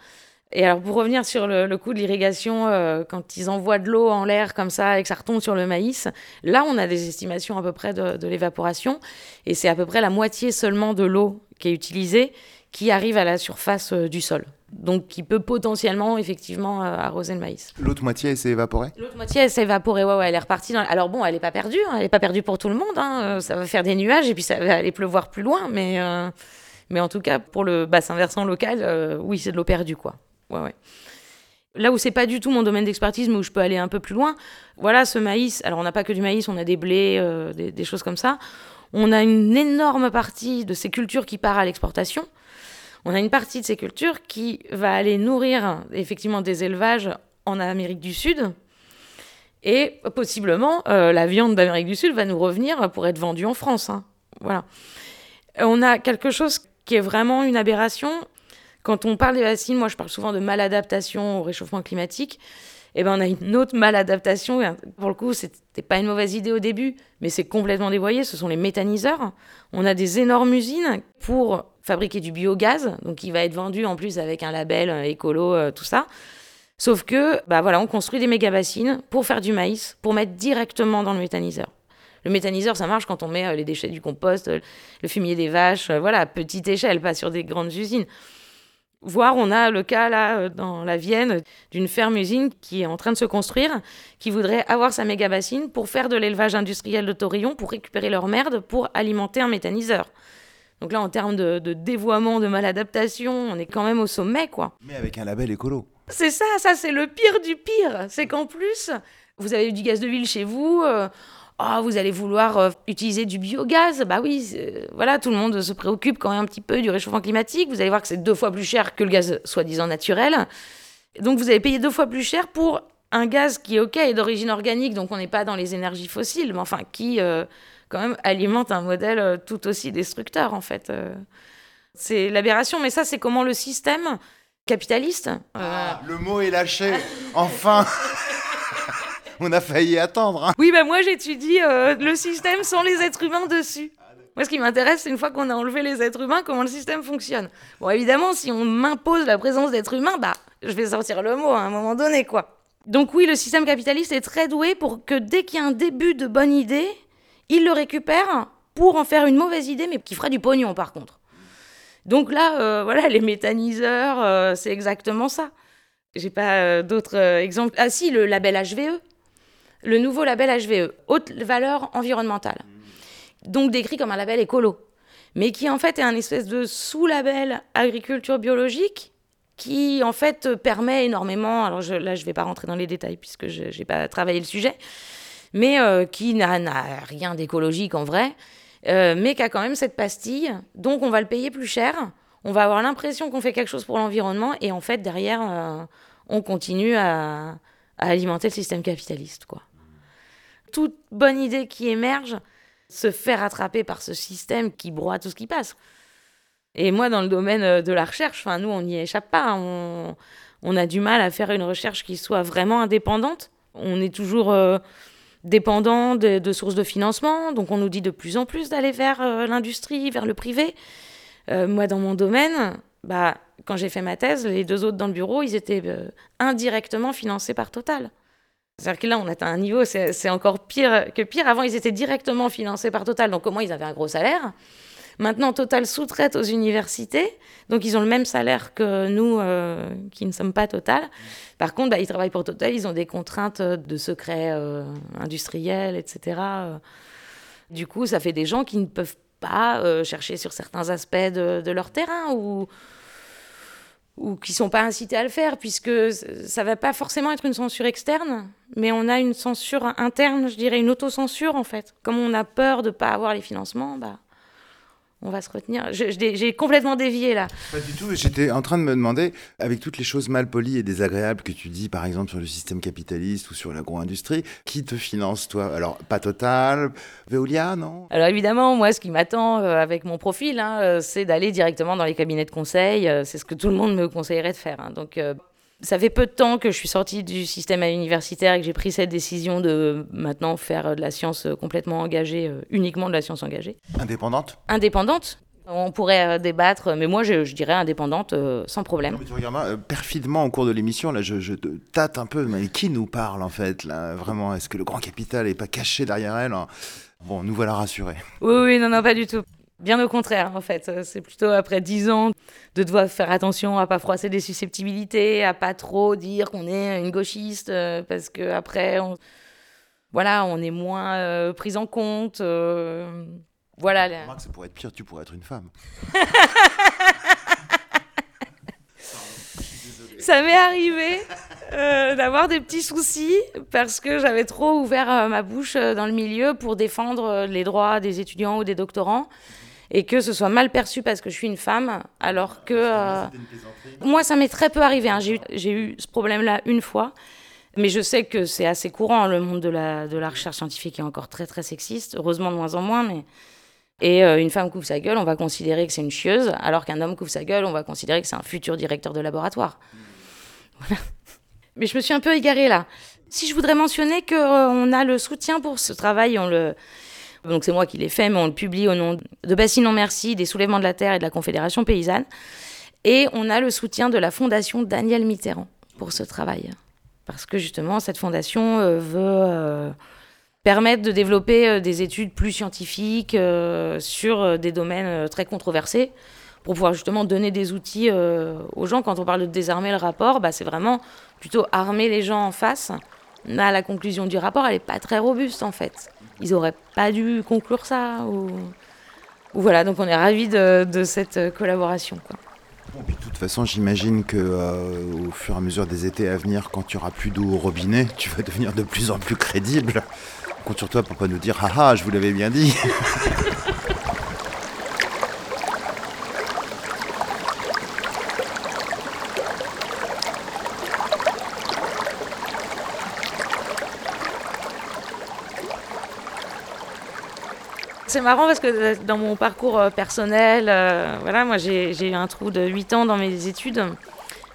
Et alors, pour revenir sur le, le coup de l'irrigation, euh, quand ils envoient de l'eau en l'air comme ça et que ça retombe sur le maïs, là, on a des estimations à peu près de, de l'évaporation. Et c'est à peu près la moitié seulement de l'eau qui est utilisée qui arrive à la surface euh, du sol. Donc, qui peut potentiellement, effectivement, euh, arroser le maïs. L'autre moitié elle s'est évaporée? L'autre moitié, elle s'est évaporée, ouais, ouais, elle est repartie. Dans... Alors bon, elle n'est pas perdue, hein, elle n'est pas perdue pour tout le monde. hein, euh, Ça va faire des nuages et puis ça va aller pleuvoir plus loin. Mais, euh, mais en tout cas, pour le bassin versant local, euh, oui, c'est de l'eau perdue, quoi. Ouais, ouais. Là où c'est pas du tout mon domaine d'expertise, mais où je peux aller un peu plus loin, voilà, ce maïs. Alors on n'a pas que du maïs, on a des blés, euh, des, des choses comme ça. On a une énorme partie de ces cultures qui part à l'exportation. On a une partie de ces cultures qui va aller nourrir effectivement des élevages en Amérique du Sud. Et possiblement, euh, la viande d'Amérique du Sud va nous revenir pour être vendue en France. hein. Voilà. On a quelque chose qui est vraiment une aberration. Quand on parle des vaccines, moi je parle souvent de maladaptation au réchauffement climatique. Et ben on a une autre maladaptation. Pour le coup, c'était pas une mauvaise idée au début, mais c'est complètement dévoyé. Ce sont les méthaniseurs. On a des énormes usines pour fabriquer du biogaz, donc qui va être vendu en plus avec un label euh, écolo, euh, tout ça. Sauf que, bah voilà, on construit des méga bassines pour faire du maïs, pour mettre directement dans le méthaniseur. Le méthaniseur, ça marche quand on met euh, les déchets du compost, le fumier des vaches, voilà, à petite échelle, pas sur des grandes usines. Voire, on a le cas là dans la Vienne d'une ferme-usine qui est en train de se construire, qui voudrait avoir sa méga bassine pour faire de l'élevage industriel de taurillons, pour récupérer leur merde, pour alimenter un méthaniseur. Donc là, en termes de, de dévoiement, de maladaptation, on est quand même au sommet, quoi. Mais avec un label écolo. C'est ça, ça c'est le pire du pire. C'est qu'en plus, vous avez du gaz de ville chez vous. euh, oh, vous allez vouloir euh, utiliser du biogaz. Bah oui, c'est- voilà, tout le monde se préoccupe quand même un petit peu du réchauffement climatique. Vous allez voir que c'est deux fois plus cher que le gaz soi-disant naturel. Donc vous allez payer deux fois plus cher pour un gaz qui, ok, est d'origine organique, donc on n'est pas dans les énergies fossiles, mais enfin qui, euh, quand même, alimente un modèle euh, tout aussi destructeur, en fait. euh. C'est l'aberration, mais ça, c'est comment le système capitaliste. euh, Le mot est lâché, enfin On a failli attendre. hein. Oui, ben moi j'étudie euh, le système sans les êtres humains dessus. Moi, ce qui m'intéresse, c'est une fois qu'on a enlevé les êtres humains, comment le système fonctionne. Bon, évidemment, si on m'impose la présence d'êtres humains, bah, je vais sortir le mot à un moment donné, quoi. Donc oui, le système capitaliste est très doué pour que dès qu'il y a un début de bonne idée, il le récupère pour en faire une mauvaise idée, mais qui fera du pognon, par contre. Donc là, euh, voilà, les méthaniseurs, euh, c'est exactement ça. J'ai pas euh, d'autres exemples. Ah si, le label HVE le nouveau label HVE, haute valeur environnementale. Donc décrit comme un label écolo, mais qui en fait est un espèce de sous-label agriculture biologique qui en fait permet énormément, alors là je vais pas rentrer dans les détails puisque je n'ai pas travaillé le sujet, mais euh, qui n'a rien d'écologique en vrai, euh, mais qui a quand même cette pastille, donc on va le payer plus cher, on va avoir l'impression qu'on fait quelque chose pour l'environnement, et en fait derrière euh, on continue à, alimenter le système capitaliste. quoi toute bonne idée qui émerge se fait rattraper par ce système qui broie tout ce qui passe. Et moi, dans le domaine de la recherche, nous, on n'y échappe pas. On, a du mal à faire une recherche qui soit vraiment indépendante. On est toujours dépendant de, sources de financement, donc on nous dit de plus en plus d'aller vers euh, l'industrie, vers le privé. Euh, moi, dans mon domaine, bah, quand j'ai fait ma thèse, les deux autres dans le bureau, ils étaient euh, indirectement financés par Total. C'est-à-dire que là, on atteint un niveau, c'est encore pire que pire. Avant, ils étaient directement financés par Total, donc au moins, ils avaient un gros salaire. Maintenant, Total sous-traite aux universités, donc ils ont le même salaire que nous euh, qui ne sommes pas Total. Par contre, bah, ils travaillent pour Total, ils ont des contraintes de secret euh, industriel, etc. Euh, Du coup, ça fait des gens qui ne peuvent pas euh, chercher sur certains aspects de, leur terrain ou, ou qui sont pas incités à le faire, puisque ça va pas forcément être une censure externe, mais on a une censure interne, je dirais une autocensure en fait. Comme on a peur de pas avoir les financements, bah, on va se retenir. J'ai complètement dévié là. Pas du tout. J'étais en train de me demander, avec toutes les choses mal polies et désagréables que tu dis, par exemple sur le système capitaliste ou sur l'agro-industrie, qui te finance, toi? Alors, pas Total, Veolia, non? Alors évidemment, moi, ce qui m'attend euh, avec mon profil, hein, euh, c'est d'aller directement dans les cabinets de conseil. euh, c'est ce que tout le monde me conseillerait de faire. hein. Donc, ça fait peu de temps que je suis sortie du système universitaire et que j'ai pris cette décision de maintenant faire de la science complètement engagée, euh, uniquement de la science engagée. Indépendante Indépendante, on pourrait euh, débattre, mais moi, je, je dirais indépendante euh, sans problème. Non, mais tu regardes euh, perfidement au cours de l'émission, là, je, je te tâte un peu, mais qui nous parle en fait, là Vraiment, est-ce que le grand capital est pas caché derrière elle hein? Bon, nous voilà rassurés. Oui, oui, non, non, pas du tout. Bien au contraire, en fait. Euh, C'est plutôt après dix ans de devoir faire attention à pas froisser des susceptibilités, à pas trop dire qu'on est une gauchiste, euh, parce que après, on... voilà, on est moins euh, pris en compte. euh, Voilà. la- Remarque, ça pourrait être pire, tu pourrais être une femme. Ça m'est arrivé euh, d'avoir des petits soucis parce que j'avais trop ouvert ma bouche dans le milieu pour défendre les droits des étudiants ou des doctorants et que ce soit mal perçu parce que je suis une femme alors que euh, moi ça m'est très peu arrivé hein. j'ai eu, j'ai eu ce problème là une fois mais je sais que c'est assez courant le monde de la, de la recherche scientifique est encore très très sexiste heureusement de moins en moins mais et euh, une femme couvre sa gueule, on va considérer que c'est une chieuse, alors qu'un homme couvre sa gueule, on va considérer que c'est un futur directeur de laboratoire. Voilà. Mais je me suis un peu égarée là. Si je voudrais mentionner qu'on a le soutien pour ce travail, on le... donc c'est moi qui l'ai fait, mais on le publie au nom de Bassin Non Merci, des Soulèvements de la Terre et de la Confédération Paysanne. Et on a le soutien de la Fondation Daniel Mitterrand pour ce travail. Parce que justement, cette fondation euh, veut euh, permettre de développer euh, des études plus scientifiques sur des domaines très controversés pour pouvoir justement donner des outils aux gens. Quand on parle de désarmer le rapport, bah, c'est vraiment plutôt armer les gens en face. Là, la conclusion du rapport, elle n'est pas très robuste en fait. Ils n'auraient pas dû conclure ça. Ou... ou voilà, donc on est ravis de, de cette collaboration. Quoi. Bon, puis de toute façon, j'imagine que euh, au fur et à mesure des étés à venir, quand tu auras plus d'eau au robinet, tu vas devenir de plus en plus crédible. On compte sur toi pour pas nous dire haha, je vous l'avais bien dit. C'est marrant parce que euh, dans mon parcours euh, personnel, euh, voilà, moi j'ai eu un trou de 8 ans dans mes études.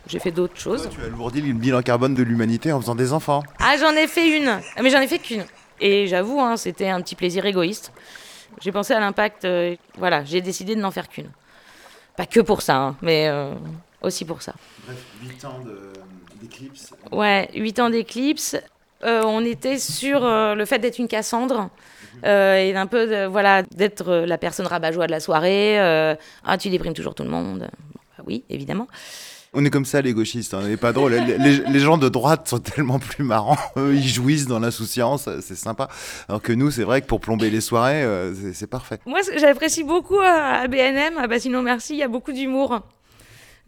J'ai fait d'autres choses. tu as alourdi le bilan carbone de l'humanité en faisant des enfants. Ah, j'en ai fait une. Mais j'en ai fait qu'une. Et j'avoue, hein, c'était un petit plaisir égoïste. J'ai pensé à l'impact. euh, voilà, j'ai décidé de n'en faire qu'une. Pas que pour ça, hein, mais euh, aussi pour ça. Bref, 8 ans d'éclipse. Ouais, 8 ans d'éclipse. Euh, on était sur le fait d'être une Cassandre. Euh, et d'un peu, de, voilà, d'être euh, la personne rabat-joie de la soirée. euh, ah, tu déprimes toujours tout le monde. Bon, bah oui, évidemment. On est comme ça les gauchistes, hein, on n'est pas drôle. Les, les- les gens de droite sont tellement plus marrants, eux ils jouissent dans l'insouciance, c'est sympa. Alors que nous, c'est vrai que pour plomber les soirées, euh, c'est- parfait. Moi, j'apprécie beaucoup à à BNM, à Bassino Merci, il y a beaucoup d'humour.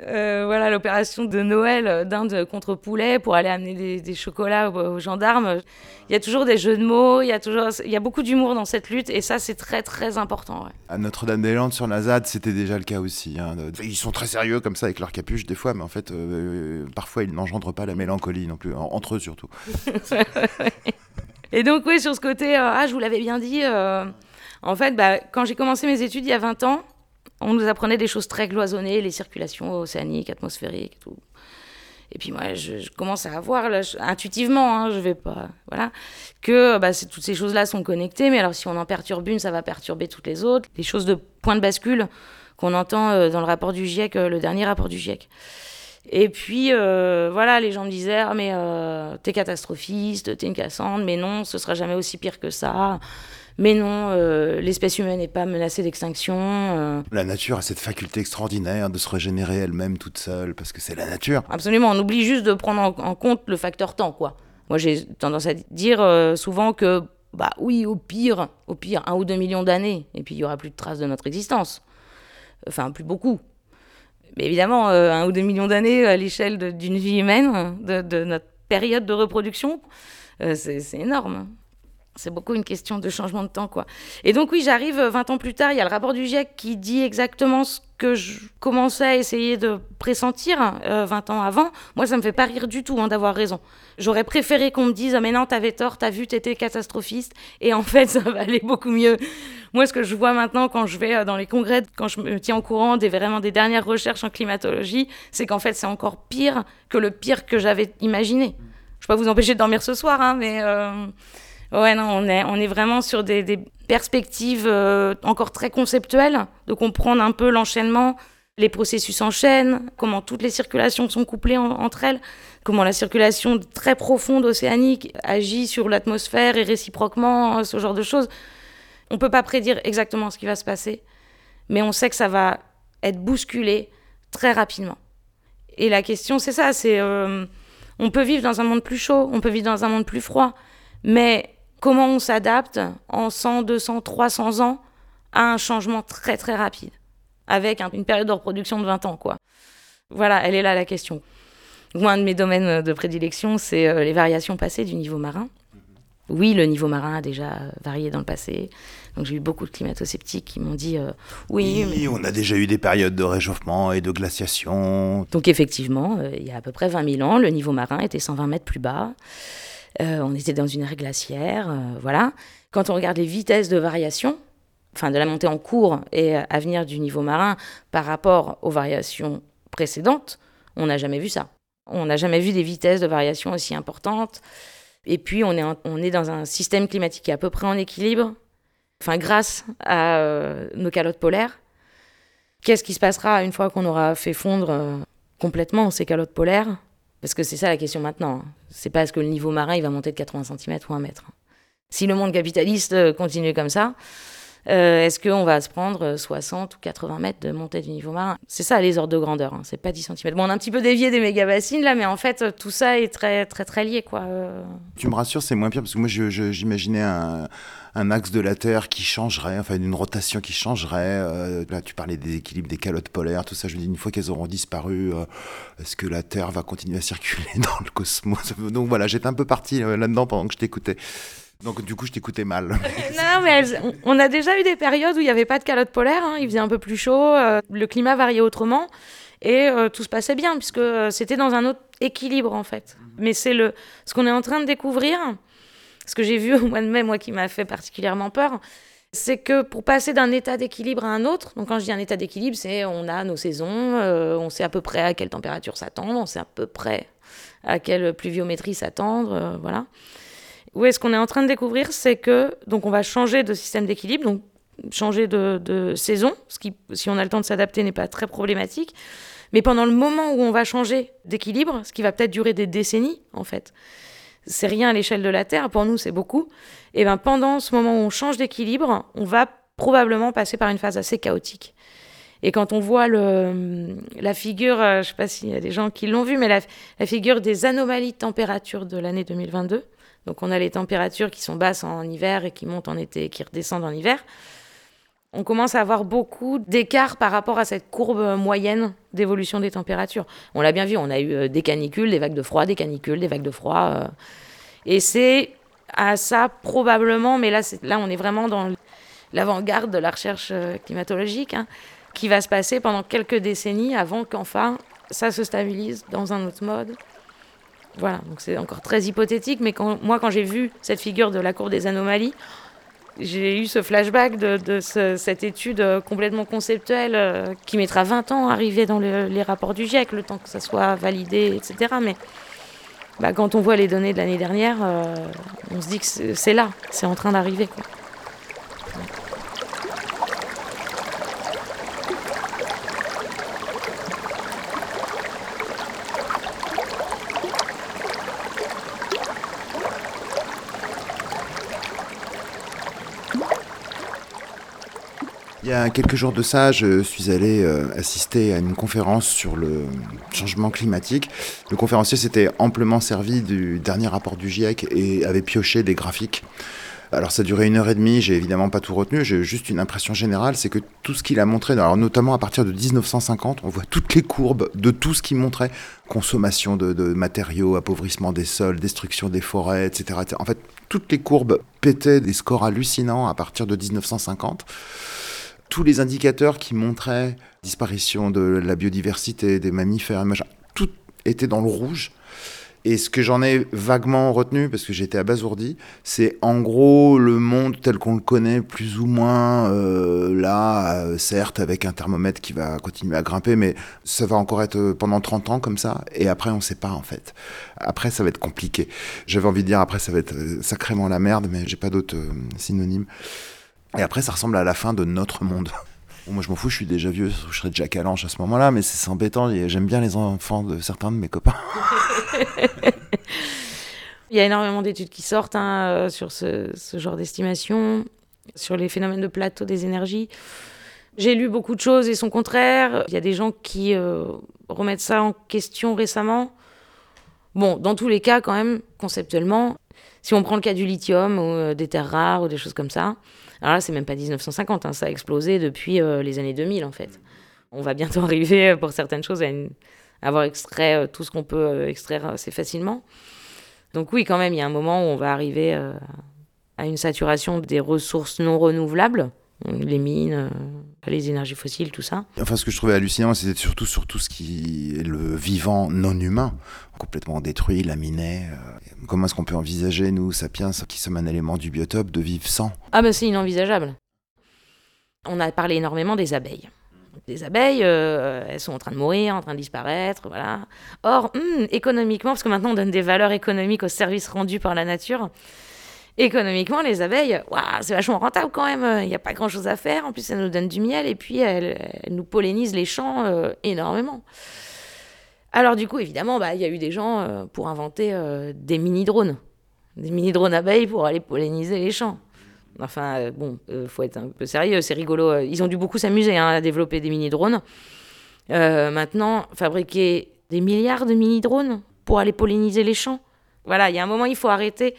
Euh, voilà, l'opération de Noël euh, d'Inde contre poulet pour aller amener des, des chocolats aux, aux gendarmes. Il y a toujours des jeux de mots, il y a, toujours, il y a beaucoup d'humour dans cette lutte et ça, c'est très, très important. ouais. À Notre-Dame-des-Landes sur la ZAD, c'était déjà le cas aussi. hein. Ils sont très sérieux comme ça avec leur capuche des fois, mais en fait, euh, parfois ils n'engendrent pas la mélancolie non plus, en- entre eux surtout. Et donc, oui, sur ce côté, euh, ah, je vous l'avais bien dit, euh, en fait, bah, quand j'ai commencé mes études il y a 20 ans, on nous apprenait des choses très cloisonnées, les circulations océaniques, atmosphériques, et tout. Et puis moi, je, commence à voir, là, intuitivement, hein, je vais pas, voilà, que bah, toutes ces choses-là sont connectées, mais alors si on en perturbe une, ça va perturber toutes les autres. Les choses de point de bascule qu'on entend euh, dans le rapport du GIEC, euh, le dernier rapport du GIEC. Et puis, euh, voilà, les gens me disaient Ah, mais t'es catastrophiste, t'es une cassante, mais non, ce sera jamais aussi pire que ça. Mais non, euh, l'espèce humaine n'est pas menacée d'extinction. euh. La nature a cette faculté extraordinaire de se régénérer elle-même toute seule, parce que c'est la nature. Absolument, on oublie juste de prendre en, en compte le facteur temps, quoi. Moi, j'ai tendance à dire euh, souvent que, bah oui, au pire, au pire, un ou deux millions d'années, et puis il y aura plus de traces de notre existence. Enfin, plus beaucoup. Mais évidemment, un ou deux millions d'années à l'échelle d'une vie humaine, de, de notre période de reproduction, c'est énorme. C'est beaucoup une question de changement de temps, quoi. Et donc, oui, j'arrive euh, 20 ans plus tard, il y a le rapport du GIEC qui dit exactement ce que je commençais à essayer de pressentir euh, 20 ans avant. Moi, ça me fait pas rire du tout hein, d'avoir raison. J'aurais préféré qu'on me dise Ah, mais non, t'avais tort, t'as vu, t'étais catastrophiste. Et en fait, ça va aller beaucoup mieux. Moi, ce que je vois maintenant quand je vais euh, dans les congrès, quand je me tiens au courant des, vraiment des dernières recherches en climatologie, c'est qu'en fait, c'est encore pire que le pire que j'avais imaginé. Je peux pas vous empêcher de dormir ce soir, hein, mais. euh, Ouais, non, on est, on est vraiment sur des, des perspectives euh, encore très conceptuelles, de comprendre un peu l'enchaînement, les processus s'enchaînent, comment toutes les circulations sont couplées en- entre elles, comment la circulation très profonde océanique agit sur l'atmosphère et réciproquement, euh, ce genre de choses. On peut pas prédire exactement ce qui va se passer, mais on sait que ça va être bousculé très rapidement. Et la question, c'est ça, c'est euh, on peut vivre dans un monde plus chaud, on peut vivre dans un monde plus froid, mais comment on s'adapte en 100, 200, 300 ans à un changement très très rapide, avec un- une période de reproduction de 20 ans, quoi. Voilà, elle est là la question. Moi, un de mes domaines de prédilection, c'est euh, les variations passées du niveau marin. Oui, le niveau marin a déjà euh, varié dans le passé. Donc j'ai eu beaucoup de climato-sceptiques qui m'ont dit euh, oui, mais on a déjà eu des périodes de réchauffement et de glaciation. Donc effectivement, euh, il y a à peu près 20 000 ans, le niveau marin était 120 mètres plus bas. Euh, on était dans une ère glaciaire, euh, voilà. Quand on regarde les vitesses de variation, enfin de la montée en cours et euh, à venir du niveau marin par rapport aux variations précédentes, on n'a jamais vu ça. On n'a jamais vu des vitesses de variation aussi importantes. Et puis on est, on est dans un système climatique qui est à peu près en équilibre, enfin grâce à nos calottes polaires. Qu'est-ce qui se passera une fois qu'on aura fait fondre complètement ces calottes polaires? Parce que c'est ça la question maintenant. hein. C'est pas est-ce que le niveau marin va monter de 80 cm ou 1 mètre. Si le monde capitaliste euh, continue comme ça, euh, est-ce qu'on va se prendre euh, 60 ou 80 mètres de montée du niveau marin? C'est ça les ordres de grandeur, hein. c'est pas 10 cm. Bon, on a un petit peu dévié des méga-bassines là, mais en fait, euh, tout ça est très très très lié. quoi. euh. Tu me rassures, c'est moins pire, parce que moi, j'imaginais un, axe de la Terre qui changerait, enfin, une rotation qui changerait. euh, là, tu parlais des équilibres des calottes polaires, tout ça. Je me dis, une fois qu'elles auront disparu, euh, est-ce que la Terre va continuer à circuler dans le cosmos? Donc voilà, j'étais un peu parti euh, là-dedans pendant que je t'écoutais. Donc du coup, je t'écoutais mal. Non, mais elles- on- a déjà eu des périodes où il n'y avait pas de calotte polaire, hein, il faisait un peu plus chaud, euh, le climat variait autrement, et euh, tout se passait bien, puisque euh, c'était dans un autre équilibre, en fait. Mais c'est le, ce qu'on est en train de découvrir, ce que j'ai vu au mois de mai, moi, qui m'a fait particulièrement peur, c'est que pour passer d'un état d'équilibre à un autre, donc quand je dis un état d'équilibre, c'est on a nos saisons, on sait à peu près à quelle température s'attendre, on sait à peu près à quelle pluviométrie s'attendre, voilà. Où est-ce qu'on est en train de découvrir, c'est que donc on va changer de système d'équilibre, donc changer de, saison, ce qui, si on a le temps de s'adapter, n'est pas très problématique. Mais pendant le moment où on va changer d'équilibre, ce qui va peut-être durer des décennies, en fait, c'est rien à l'échelle de la Terre, pour nous c'est beaucoup, et ben pendant ce moment où on change d'équilibre, on va probablement passer par une phase assez chaotique. Et quand on voit le, la figure, euh, je ne sais pas s'il y a des gens qui l'ont vu, mais la figure des anomalies de température de l'année 2022, donc on a les températures qui sont basses en hiver et qui montent en été et qui redescendent en hiver. On commence à avoir beaucoup d'écart par rapport à cette courbe moyenne d'évolution des températures. On l'a bien vu, on a eu euh, des canicules, des vagues de froid, des canicules, des vagues de froid. euh. Et c'est à ça probablement, mais là, là on est vraiment dans l'avant-garde de la recherche euh, climatologique, hein, qui va se passer pendant quelques décennies avant qu'enfin ça se stabilise dans un autre mode. Voilà, donc c'est encore très hypothétique, mais moi, quand j'ai vu cette figure de la courbe des anomalies, j'ai eu ce flashback de, de ce- cette étude euh, complètement conceptuelle euh, qui mettra 20 ans à arriver dans le- les rapports du GIEC, le temps que ça soit validé, etc. Mais bah, quand on voit les données de l'année dernière, euh, on se dit que c'est là, c'est en train d'arriver. Y a quelques jours de ça, je suis allé euh, assister à une conférence sur le changement climatique. Le conférencier s'était amplement servi du dernier rapport du GIEC et avait pioché des graphiques. Alors ça durait une heure et demie, j'ai évidemment pas tout retenu, j'ai juste une impression générale, c'est que tout ce qu'il a montré, notamment à partir de 1950, on voit toutes les courbes de tout ce qu'il montrait, consommation de, de, matériaux, appauvrissement des sols, destruction des forêts, etc. En fait, toutes les courbes pétaient des scores hallucinants à partir de 1950 tous les indicateurs qui montraient disparition de la biodiversité, des mammifères, tout était dans le rouge. Et ce que j'en ai vaguement retenu, parce que j'étais abasourdi, c'est en gros le monde tel qu'on le connaît, plus ou moins euh, là, euh, certes avec un thermomètre qui va continuer à grimper, mais ça va encore être euh, pendant 30 ans comme ça, et après on ne sait pas en fait. Après ça va être compliqué. J'avais envie de dire après ça va être sacrément la merde, mais j'ai pas d'autres synonymes. Et après, ça ressemble à la fin de notre monde. Bon, moi, je m'en fous, je suis déjà vieux, je serais déjà calanche à ce moment-là, mais c'est embêtant. J'aime bien les enfants de certains de mes copains. Il y a énormément d'études qui sortent hein, euh, sur ce, ce genre d'estimation, sur les phénomènes de plateau des énergies. J'ai lu beaucoup de choses et son contraire. Il y a des gens qui euh, remettent ça en question récemment. Bon, dans tous les cas, quand même, conceptuellement, si on prend le cas du lithium ou euh, des terres rares ou des choses comme ça, alors là, c'est même pas 1950, hein, ça a explosé depuis euh, les années 2000 en fait. On va bientôt arriver pour certaines choses à, avoir extrait euh, tout ce qu'on peut euh, extraire assez facilement. Donc oui, quand même, il y a un moment où on va arriver à une saturation des ressources non renouvelables les mines, les énergies fossiles, tout ça. Enfin, ce que je trouvais hallucinant, c'était surtout sur tout ce qui est le vivant non humain, complètement détruit, laminé. Euh, comment est-ce qu'on peut envisager, nous, sapiens, qui sommes un élément du biotope, de vivre sans? Ah ben c'est inenvisageable. On a parlé énormément des abeilles. Les abeilles, euh, elles sont en train de mourir, en train de disparaître, voilà. Or, hmm, économiquement, parce que maintenant on donne des valeurs économiques aux services rendus par la nature, économiquement, les abeilles, c'est vachement rentable quand même. Il n'y a pas grand-chose à faire. En plus, elles nous donnent du miel et puis elles, nous pollinisent les champs euh, énormément. Alors du coup, évidemment, bah, il y a eu des gens euh, pour inventer euh, des mini-drones. Des mini-drones abeilles pour aller polliniser les champs. Enfin, bon, faut être un peu sérieux, c'est rigolo. Ils ont dû beaucoup s'amuser hein, à développer des mini-drones. maintenant, fabriquer des milliards de mini-drones pour aller polliniser les champs. Voilà, il y a un moment, il faut arrêter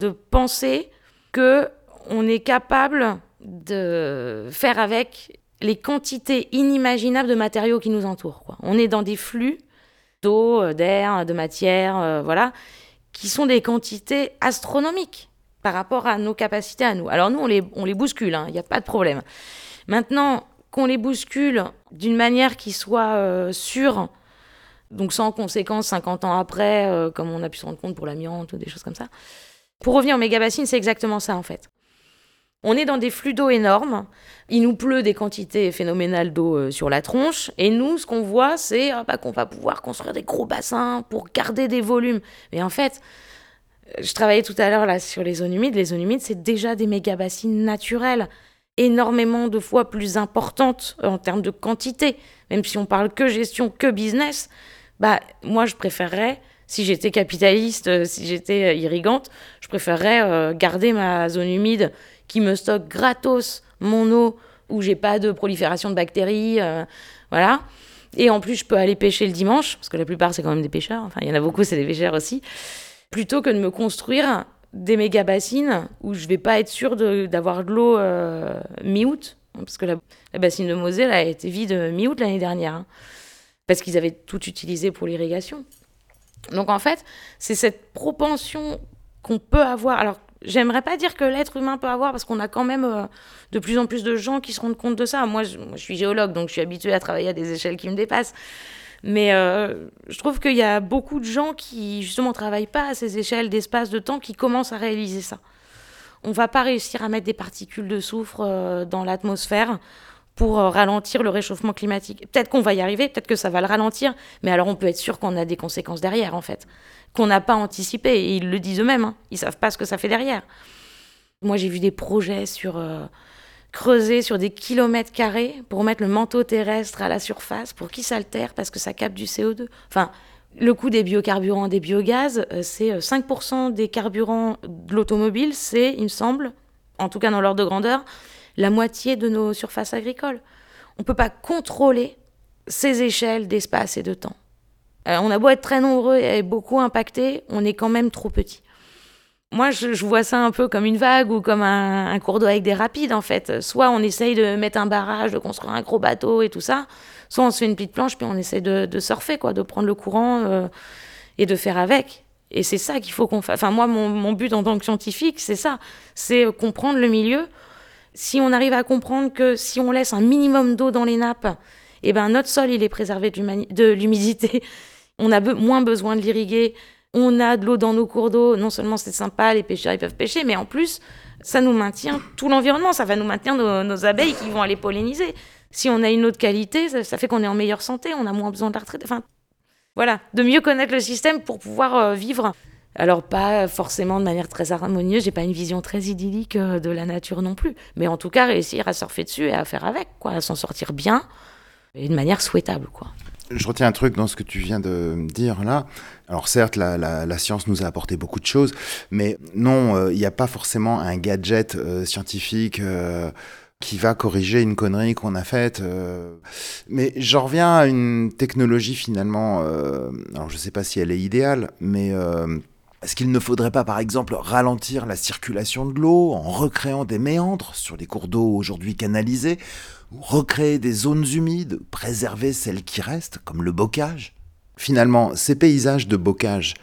de penser que on est capable de faire avec les quantités inimaginables de matériaux qui nous entourent. On est dans des flux d'eau, euh, d'air, de matière, euh, voilà, qui sont des quantités astronomiques par rapport à nos capacités à nous. Alors nous, on les, bouscule, il hein, n'y a pas de problème. Maintenant, qu'on les bouscule d'une manière qui soit euh, sûre, donc sans conséquences 50 ans après, comme on a pu se rendre compte pour l'amiante ou des choses comme ça, pour revenir aux méga-bassines, c'est exactement ça en fait. On est dans des flux d'eau énormes, il nous pleut des quantités phénoménales d'eau euh, sur la tronche, et nous, ce qu'on voit, c'est ah, bah, qu'on va pouvoir construire des gros bassins pour garder des volumes. Mais en fait, je travaillais tout à l'heure là sur les zones humides. Les zones humides, c'est déjà des méga-bassines naturelles, énormément de fois plus importantes en termes de quantité. Même si on parle que gestion, que business, bah moi je préférerais si j'étais capitaliste, euh, si j'étais euh, irrigante, je préférerais euh, garder ma zone humide qui me stocke gratos mon eau où j'ai pas de prolifération de bactéries, voilà. Et en plus, je peux aller pêcher le dimanche, parce que la plupart, c'est quand même des pêcheurs. Enfin, il y en a beaucoup, c'est des pêcheurs aussi. Plutôt que de me construire des méga bassines où je vais pas être sûr d'avoir de, l'eau mi-août. Parce que la, bassine de Moselle a été vide mi-août l'année dernière. Hein. parce qu'ils avaient tout utilisé pour l'irrigation. Donc en fait, c'est cette propension qu'on peut avoir. Alors, j'aimerais pas dire que l'être humain peut avoir, parce qu'on a quand même euh, de plus en plus de gens qui se rendent compte de ça. Moi je, suis géologue, donc je suis habituée à travailler à des échelles qui me dépassent. Mais euh, je trouve qu'il y a beaucoup de gens qui, justement, travaillent pas à ces échelles d'espace, de temps, qui commencent à réaliser ça. On va pas réussir à mettre des particules de soufre euh, dans l'atmosphère pour euh, ralentir le réchauffement climatique. Peut-être qu'on va y arriver, peut-être que ça va le ralentir, mais alors on peut être sûr qu'on a des conséquences derrière, en fait, qu'on n'a pas anticipé. Et ils le disent eux-mêmes, hein. ils savent pas ce que ça fait derrière. Moi, j'ai vu des projets sur euh, creuser sur des kilomètres carrés pour mettre le manteau terrestre à la surface, pour qu'il s'altère parce que ça capte du CO2. Enfin, le coût des biocarburants, des biogaz, euh, c'est 5% des carburants de l'automobile, c'est, il me semble, en tout cas dans l'ordre de grandeur, la moitié de nos surfaces agricoles. On ne peut pas contrôler ces échelles d'espace et de temps. Euh, on a beau être très nombreux et beaucoup impactés, on est quand même trop petit. Moi, je, vois ça un peu comme une vague ou comme un, cours d'eau avec des rapides, en fait. Soit on essaye de mettre un barrage, de construire un gros bateau et tout ça, soit on se fait une petite planche, puis on essaie de, surfer, quoi, de prendre le courant euh, et de faire avec. Et c'est ça qu'il faut qu'on fasse. Enfin, moi, mon, but en tant que scientifique, c'est ça. C'est comprendre le milieu. Si on arrive à comprendre que si on laisse un minimum d'eau dans les nappes, eh ben, notre sol, il est préservé de l'humidité. On a moins besoin de l'irriguer on a de l'eau dans nos cours d'eau, non seulement c'est sympa, les pêcheurs ils peuvent pêcher, mais en plus, ça nous maintient tout l'environnement, ça va nous maintenir nos, abeilles qui vont aller polliniser. Si on a une eau de qualité, ça, fait qu'on est en meilleure santé, on a moins besoin de la retraite. Enfin, voilà, de mieux connaître le système pour pouvoir euh, vivre. Alors pas forcément de manière très harmonieuse, j'ai pas une vision très idyllique euh, de la nature non plus, mais en tout cas réussir à surfer dessus et à faire avec, quoi, à s'en sortir bien et de manière souhaitable, quoi. Je retiens un truc dans ce que tu viens de dire là. Alors certes, la, science nous a apporté beaucoup de choses, mais non, euh, il n'y a pas forcément un gadget euh, scientifique qui va corriger une connerie qu'on a faite. Mais j'en reviens à une technologie finalement, alors je ne sais pas si elle est idéale, mais... Est-ce qu'il ne faudrait pas, par exemple, ralentir la circulation de l'eau en recréant des méandres sur les cours d'eau aujourd'hui canalisés recréer des zones humides, préserver celles qui restent, comme le bocage? Finalement, ces paysages de bocage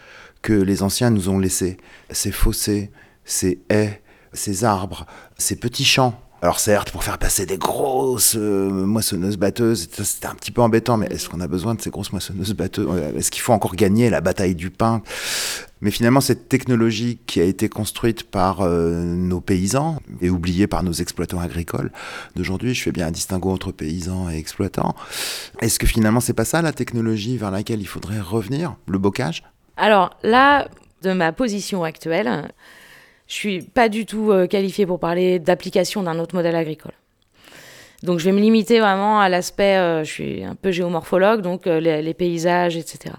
que les anciens nous ont laissés, ces fossés, ces haies, ces arbres, ces petits champs, alors certes, pour faire passer des grosses euh, moissonneuses batteuses, c'était un petit peu embêtant, mais est-ce qu'on a besoin de ces grosses moissonneuses batteuses? Est-ce qu'il faut encore gagner la bataille du pain? Mais finalement, cette technologie qui a été construite par euh, nos paysans et oubliée par nos exploitants agricoles d'aujourd'hui, je fais bien un distinguo entre paysans et exploitants. Est-ce que finalement, c'est pas ça la technologie vers laquelle il faudrait revenir, le bocage? Alors là, de ma position actuelle, je suis pas du tout euh, qualifiée pour parler d'application d'un autre modèle agricole. Donc je vais me limiter vraiment à l'aspect, euh, je suis un peu géomorphologue, donc euh, les, paysages, etc.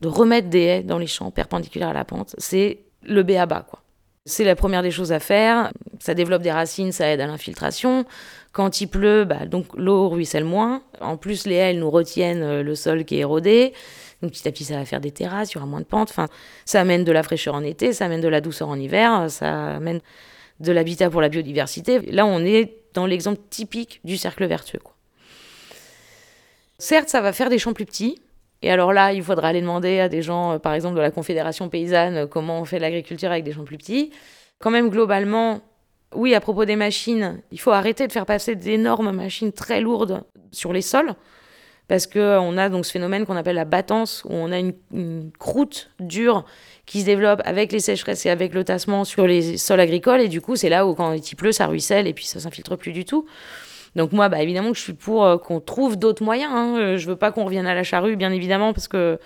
De remettre des haies dans les champs perpendiculaires à la pente, c'est le B à bas, quoi. C'est la première des choses à faire. Ça développe des racines, ça aide à l'infiltration. Quand il pleut, bah, donc l'eau ruisselle moins. En plus, les haies, elles nous retiennent le sol qui est érodé. Donc petit à petit, ça va faire des terrasses, il y aura moins de pentes. Ça amène de la fraîcheur en été, ça amène de la douceur en hiver, ça amène de l'habitat pour la biodiversité. Là, on est dans l'exemple typique du cercle vertueux. Certes, ça va faire des champs plus petits. Et alors là, il faudra aller demander à des gens, euh, par exemple de la Confédération paysanne, euh, comment on fait l'agriculture avec des champs plus petits. Quand même, globalement, oui, à propos des machines, il faut arrêter de faire passer d'énormes machines très lourdes sur les sols parce qu'on a donc ce phénomène qu'on appelle la battance, où on a une, croûte dure qui se développe avec les sécheresses et avec le tassement sur les sols agricoles, et du coup c'est là où quand il pleut, ça ruisselle et puis ça s'infiltre plus du tout. Donc moi, bah, évidemment que je suis pour euh, qu'on trouve d'autres moyens. Hein. Euh, je veux pas qu'on revienne à la charrue, bien évidemment, parce que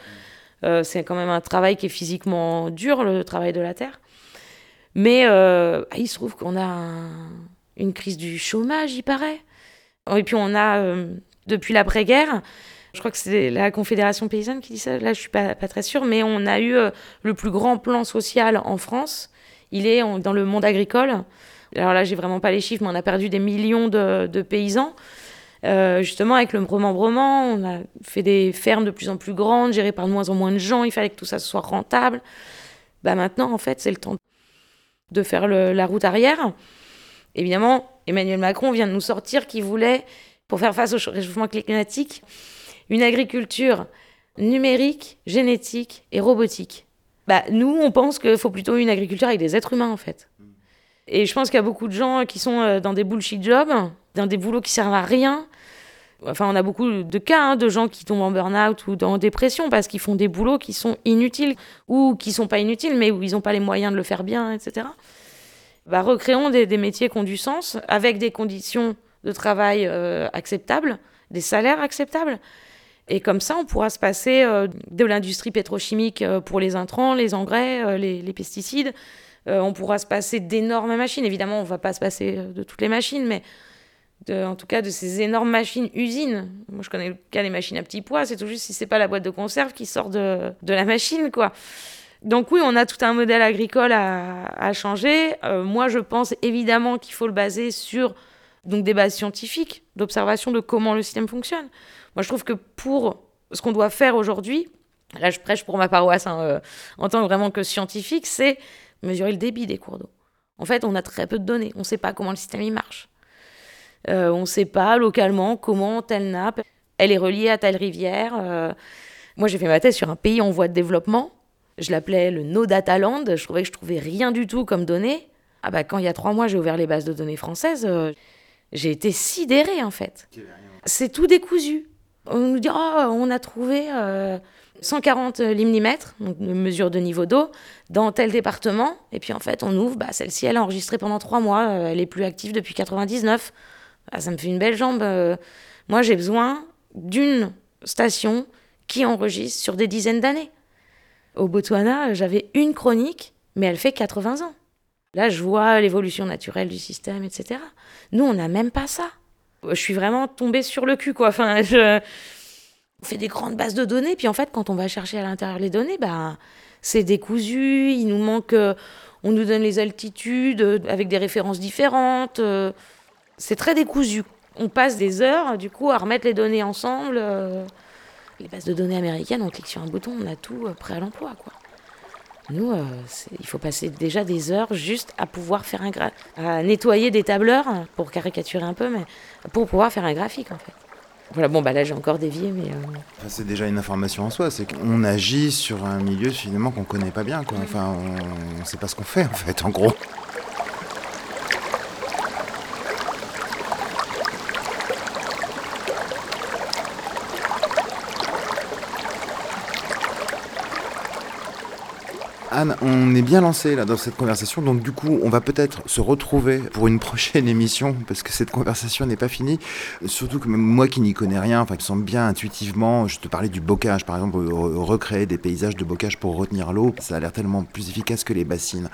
euh, c'est quand même un travail qui est physiquement dur, le travail de la terre. Mais bah, il se trouve qu'on a une crise du chômage, il paraît. Et puis on a depuis l'après-guerre. Je crois que c'est la Confédération paysanne qui dit ça. Là, je suis pas, très sûre, mais on a eu euh, le plus grand plan social en France. Il est dans le monde agricole. Alors là, j'ai vraiment pas les chiffres, mais on a perdu des millions de, paysans. Euh, justement, avec le remembrement, on a fait des fermes de plus en plus grandes, gérées par de moins en moins de gens. Il fallait que tout ça soit rentable. Bah maintenant, en fait, c'est le temps de faire la route arrière. Évidemment, Emmanuel Macron vient de nous sortir qu'il voulait pour faire face au réchauffement climatique, une agriculture numérique, génétique et robotique. Bah, nous, on pense qu'il faut plutôt une agriculture avec des êtres humains, en fait. Et je pense qu'il y a beaucoup de gens qui sont euh, dans des bullshit jobs, dans des boulots qui servent à rien. Enfin, on a beaucoup de cas hein, de gens qui tombent en burn-out ou en dépression parce qu'ils font des boulots qui sont inutiles ou qui sont pas inutiles, mais où ils n'ont pas les moyens de le faire bien, etc. Bah, recréons des, des métiers qui ont du sens avec des conditions de travail euh, acceptables, des salaires acceptables. Et comme ça, on pourra se passer euh, de l'industrie pétrochimique euh, pour les intrants, les engrais, les, pesticides. on pourra se passer d'énormes machines. Évidemment, on ne va pas se passer de toutes les machines, mais en tout cas de ces énormes machines usines. Moi, je connais le cas des machines à petits pois. C'est tout juste si c'est pas la boîte de conserve qui sort de, la machine, quoi. Donc oui, on a tout un modèle agricole à changer. moi, je pense évidemment qu'il faut le baser sur Donc des bases scientifiques, d'observation de comment le système fonctionne. Moi, je trouve que pour ce qu'on doit faire aujourd'hui, là je prêche pour ma paroisse hein, euh, en tant que vraiment que scientifique, c'est mesurer le débit des cours d'eau. En fait, on a très peu de données. On ne sait pas comment le système il marche. Euh, on ne sait pas localement comment telle nappe, elle est reliée à telle rivière. Euh. Moi, j'ai fait ma thèse sur un pays en voie de développement. Je l'appelais le No Data Land. Je trouvais que je trouvais rien du tout comme données. Ah bah, quand il y a trois mois, j'ai ouvert les bases de données françaises, euh, j'ai été sidérée en fait. C'est tout décousu. On nous dit, oh, on a trouvé 140 limnimètres, donc une mesure de niveau d'eau, dans tel département. Et puis en fait, on ouvre, bah, celle-ci, elle a enregistré pendant trois mois, elle est plus active depuis 99. Ah, ça me fait une belle jambe. Euh. moi, j'ai besoin d'une station qui enregistre sur des dizaines d'années. Au Botswana, j'avais une chronique, mais elle fait 80 ans. Là, je vois l'évolution naturelle du système, etc. Nous, on n'a même pas ça. Je suis vraiment tombée sur le cul, quoi. Enfin, je... On fait des grandes bases de données, puis en fait, quand on va chercher à l'intérieur les données, bah, c'est décousu, il nous manque... Euh, on nous donne les altitudes euh, avec des références différentes c'est très décousu. On passe des heures, du coup, à remettre les données ensemble. Euh, les bases de données américaines, on clique sur un bouton, on a tout euh, prêt à l'emploi, quoi. Nous, euh, il faut passer déjà des heures juste à pouvoir faire un à nettoyer des tableurs, pour caricaturer un peu, mais pour pouvoir faire un graphique, en fait. Voilà, bon, bah là j'ai encore dévié, mais. c'est déjà une information en soi, c'est qu'on agit sur un milieu finalement qu'on connaît pas bien, quoi. Enfin, on, on sait pas ce qu'on fait, en fait, en gros. Anne, on est bien lancé là dans cette conversation, donc du coup, on va peut-être se retrouver pour une prochaine émission parce que cette conversation n'est pas finie. Surtout que moi qui n'y connais rien, enfin qui sens bien intuitivement, je te parlais du bocage, par exemple, recréer des paysages de bocage pour retenir l'eau, ça a l'air tellement plus efficace que les bassines.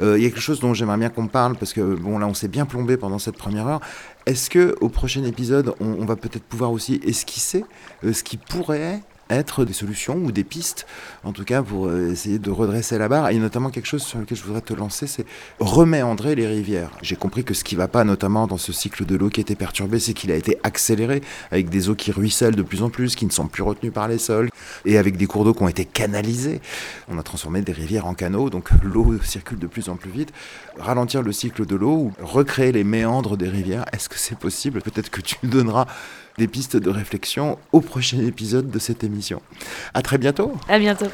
Euh, il y a quelque chose dont j'aimerais bien qu'on parle parce que bon là, on s'est bien plombé pendant cette première heure. Est-ce que au prochain épisode, on, va peut-être pouvoir aussi esquisser euh, ce qui pourrait être des solutions ou des pistes, en tout cas pour euh, essayer de redresser la barre. Et notamment quelque chose sur lequel je voudrais te lancer, c'est reméandrer les rivières. J'ai compris que ce qui va pas, notamment dans ce cycle de l'eau qui était perturbé, c'est qu'il a été accéléré avec des eaux qui ruissellent de plus en plus, qui ne sont plus retenues par les sols, et avec des cours d'eau qui ont été canalisés. On a transformé des rivières en canaux, donc l'eau circule de plus en plus vite. Ralentir le cycle de l'eau ou recréer les méandres des rivières, est-ce que c'est possible? Peut-être que tu me donneras des pistes de réflexion au prochain épisode de cette émission. À très bientôt. À bientôt.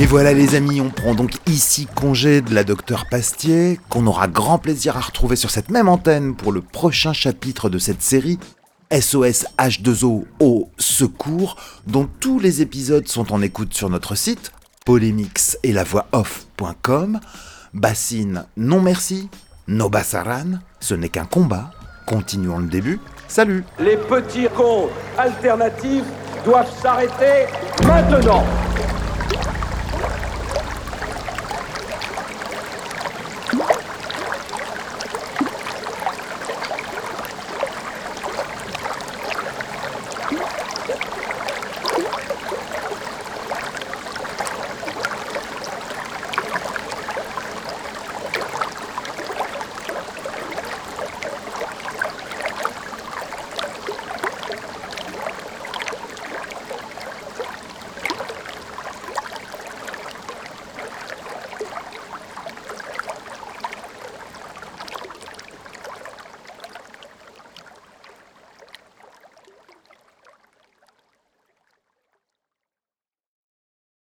Et voilà les amis, on prend donc ici congé de la docteur Pastier, qu'on aura grand plaisir à retrouver sur cette même antenne pour le prochain chapitre de cette série, SOS H2O au secours, dont tous les épisodes sont en écoute sur notre site, polémix et la voix off.com. Bassine, non merci. Nobasaran, ce n'est qu'un combat. Continuons le début. Salut Les petits cons alternatifs doivent s'arrêter maintenant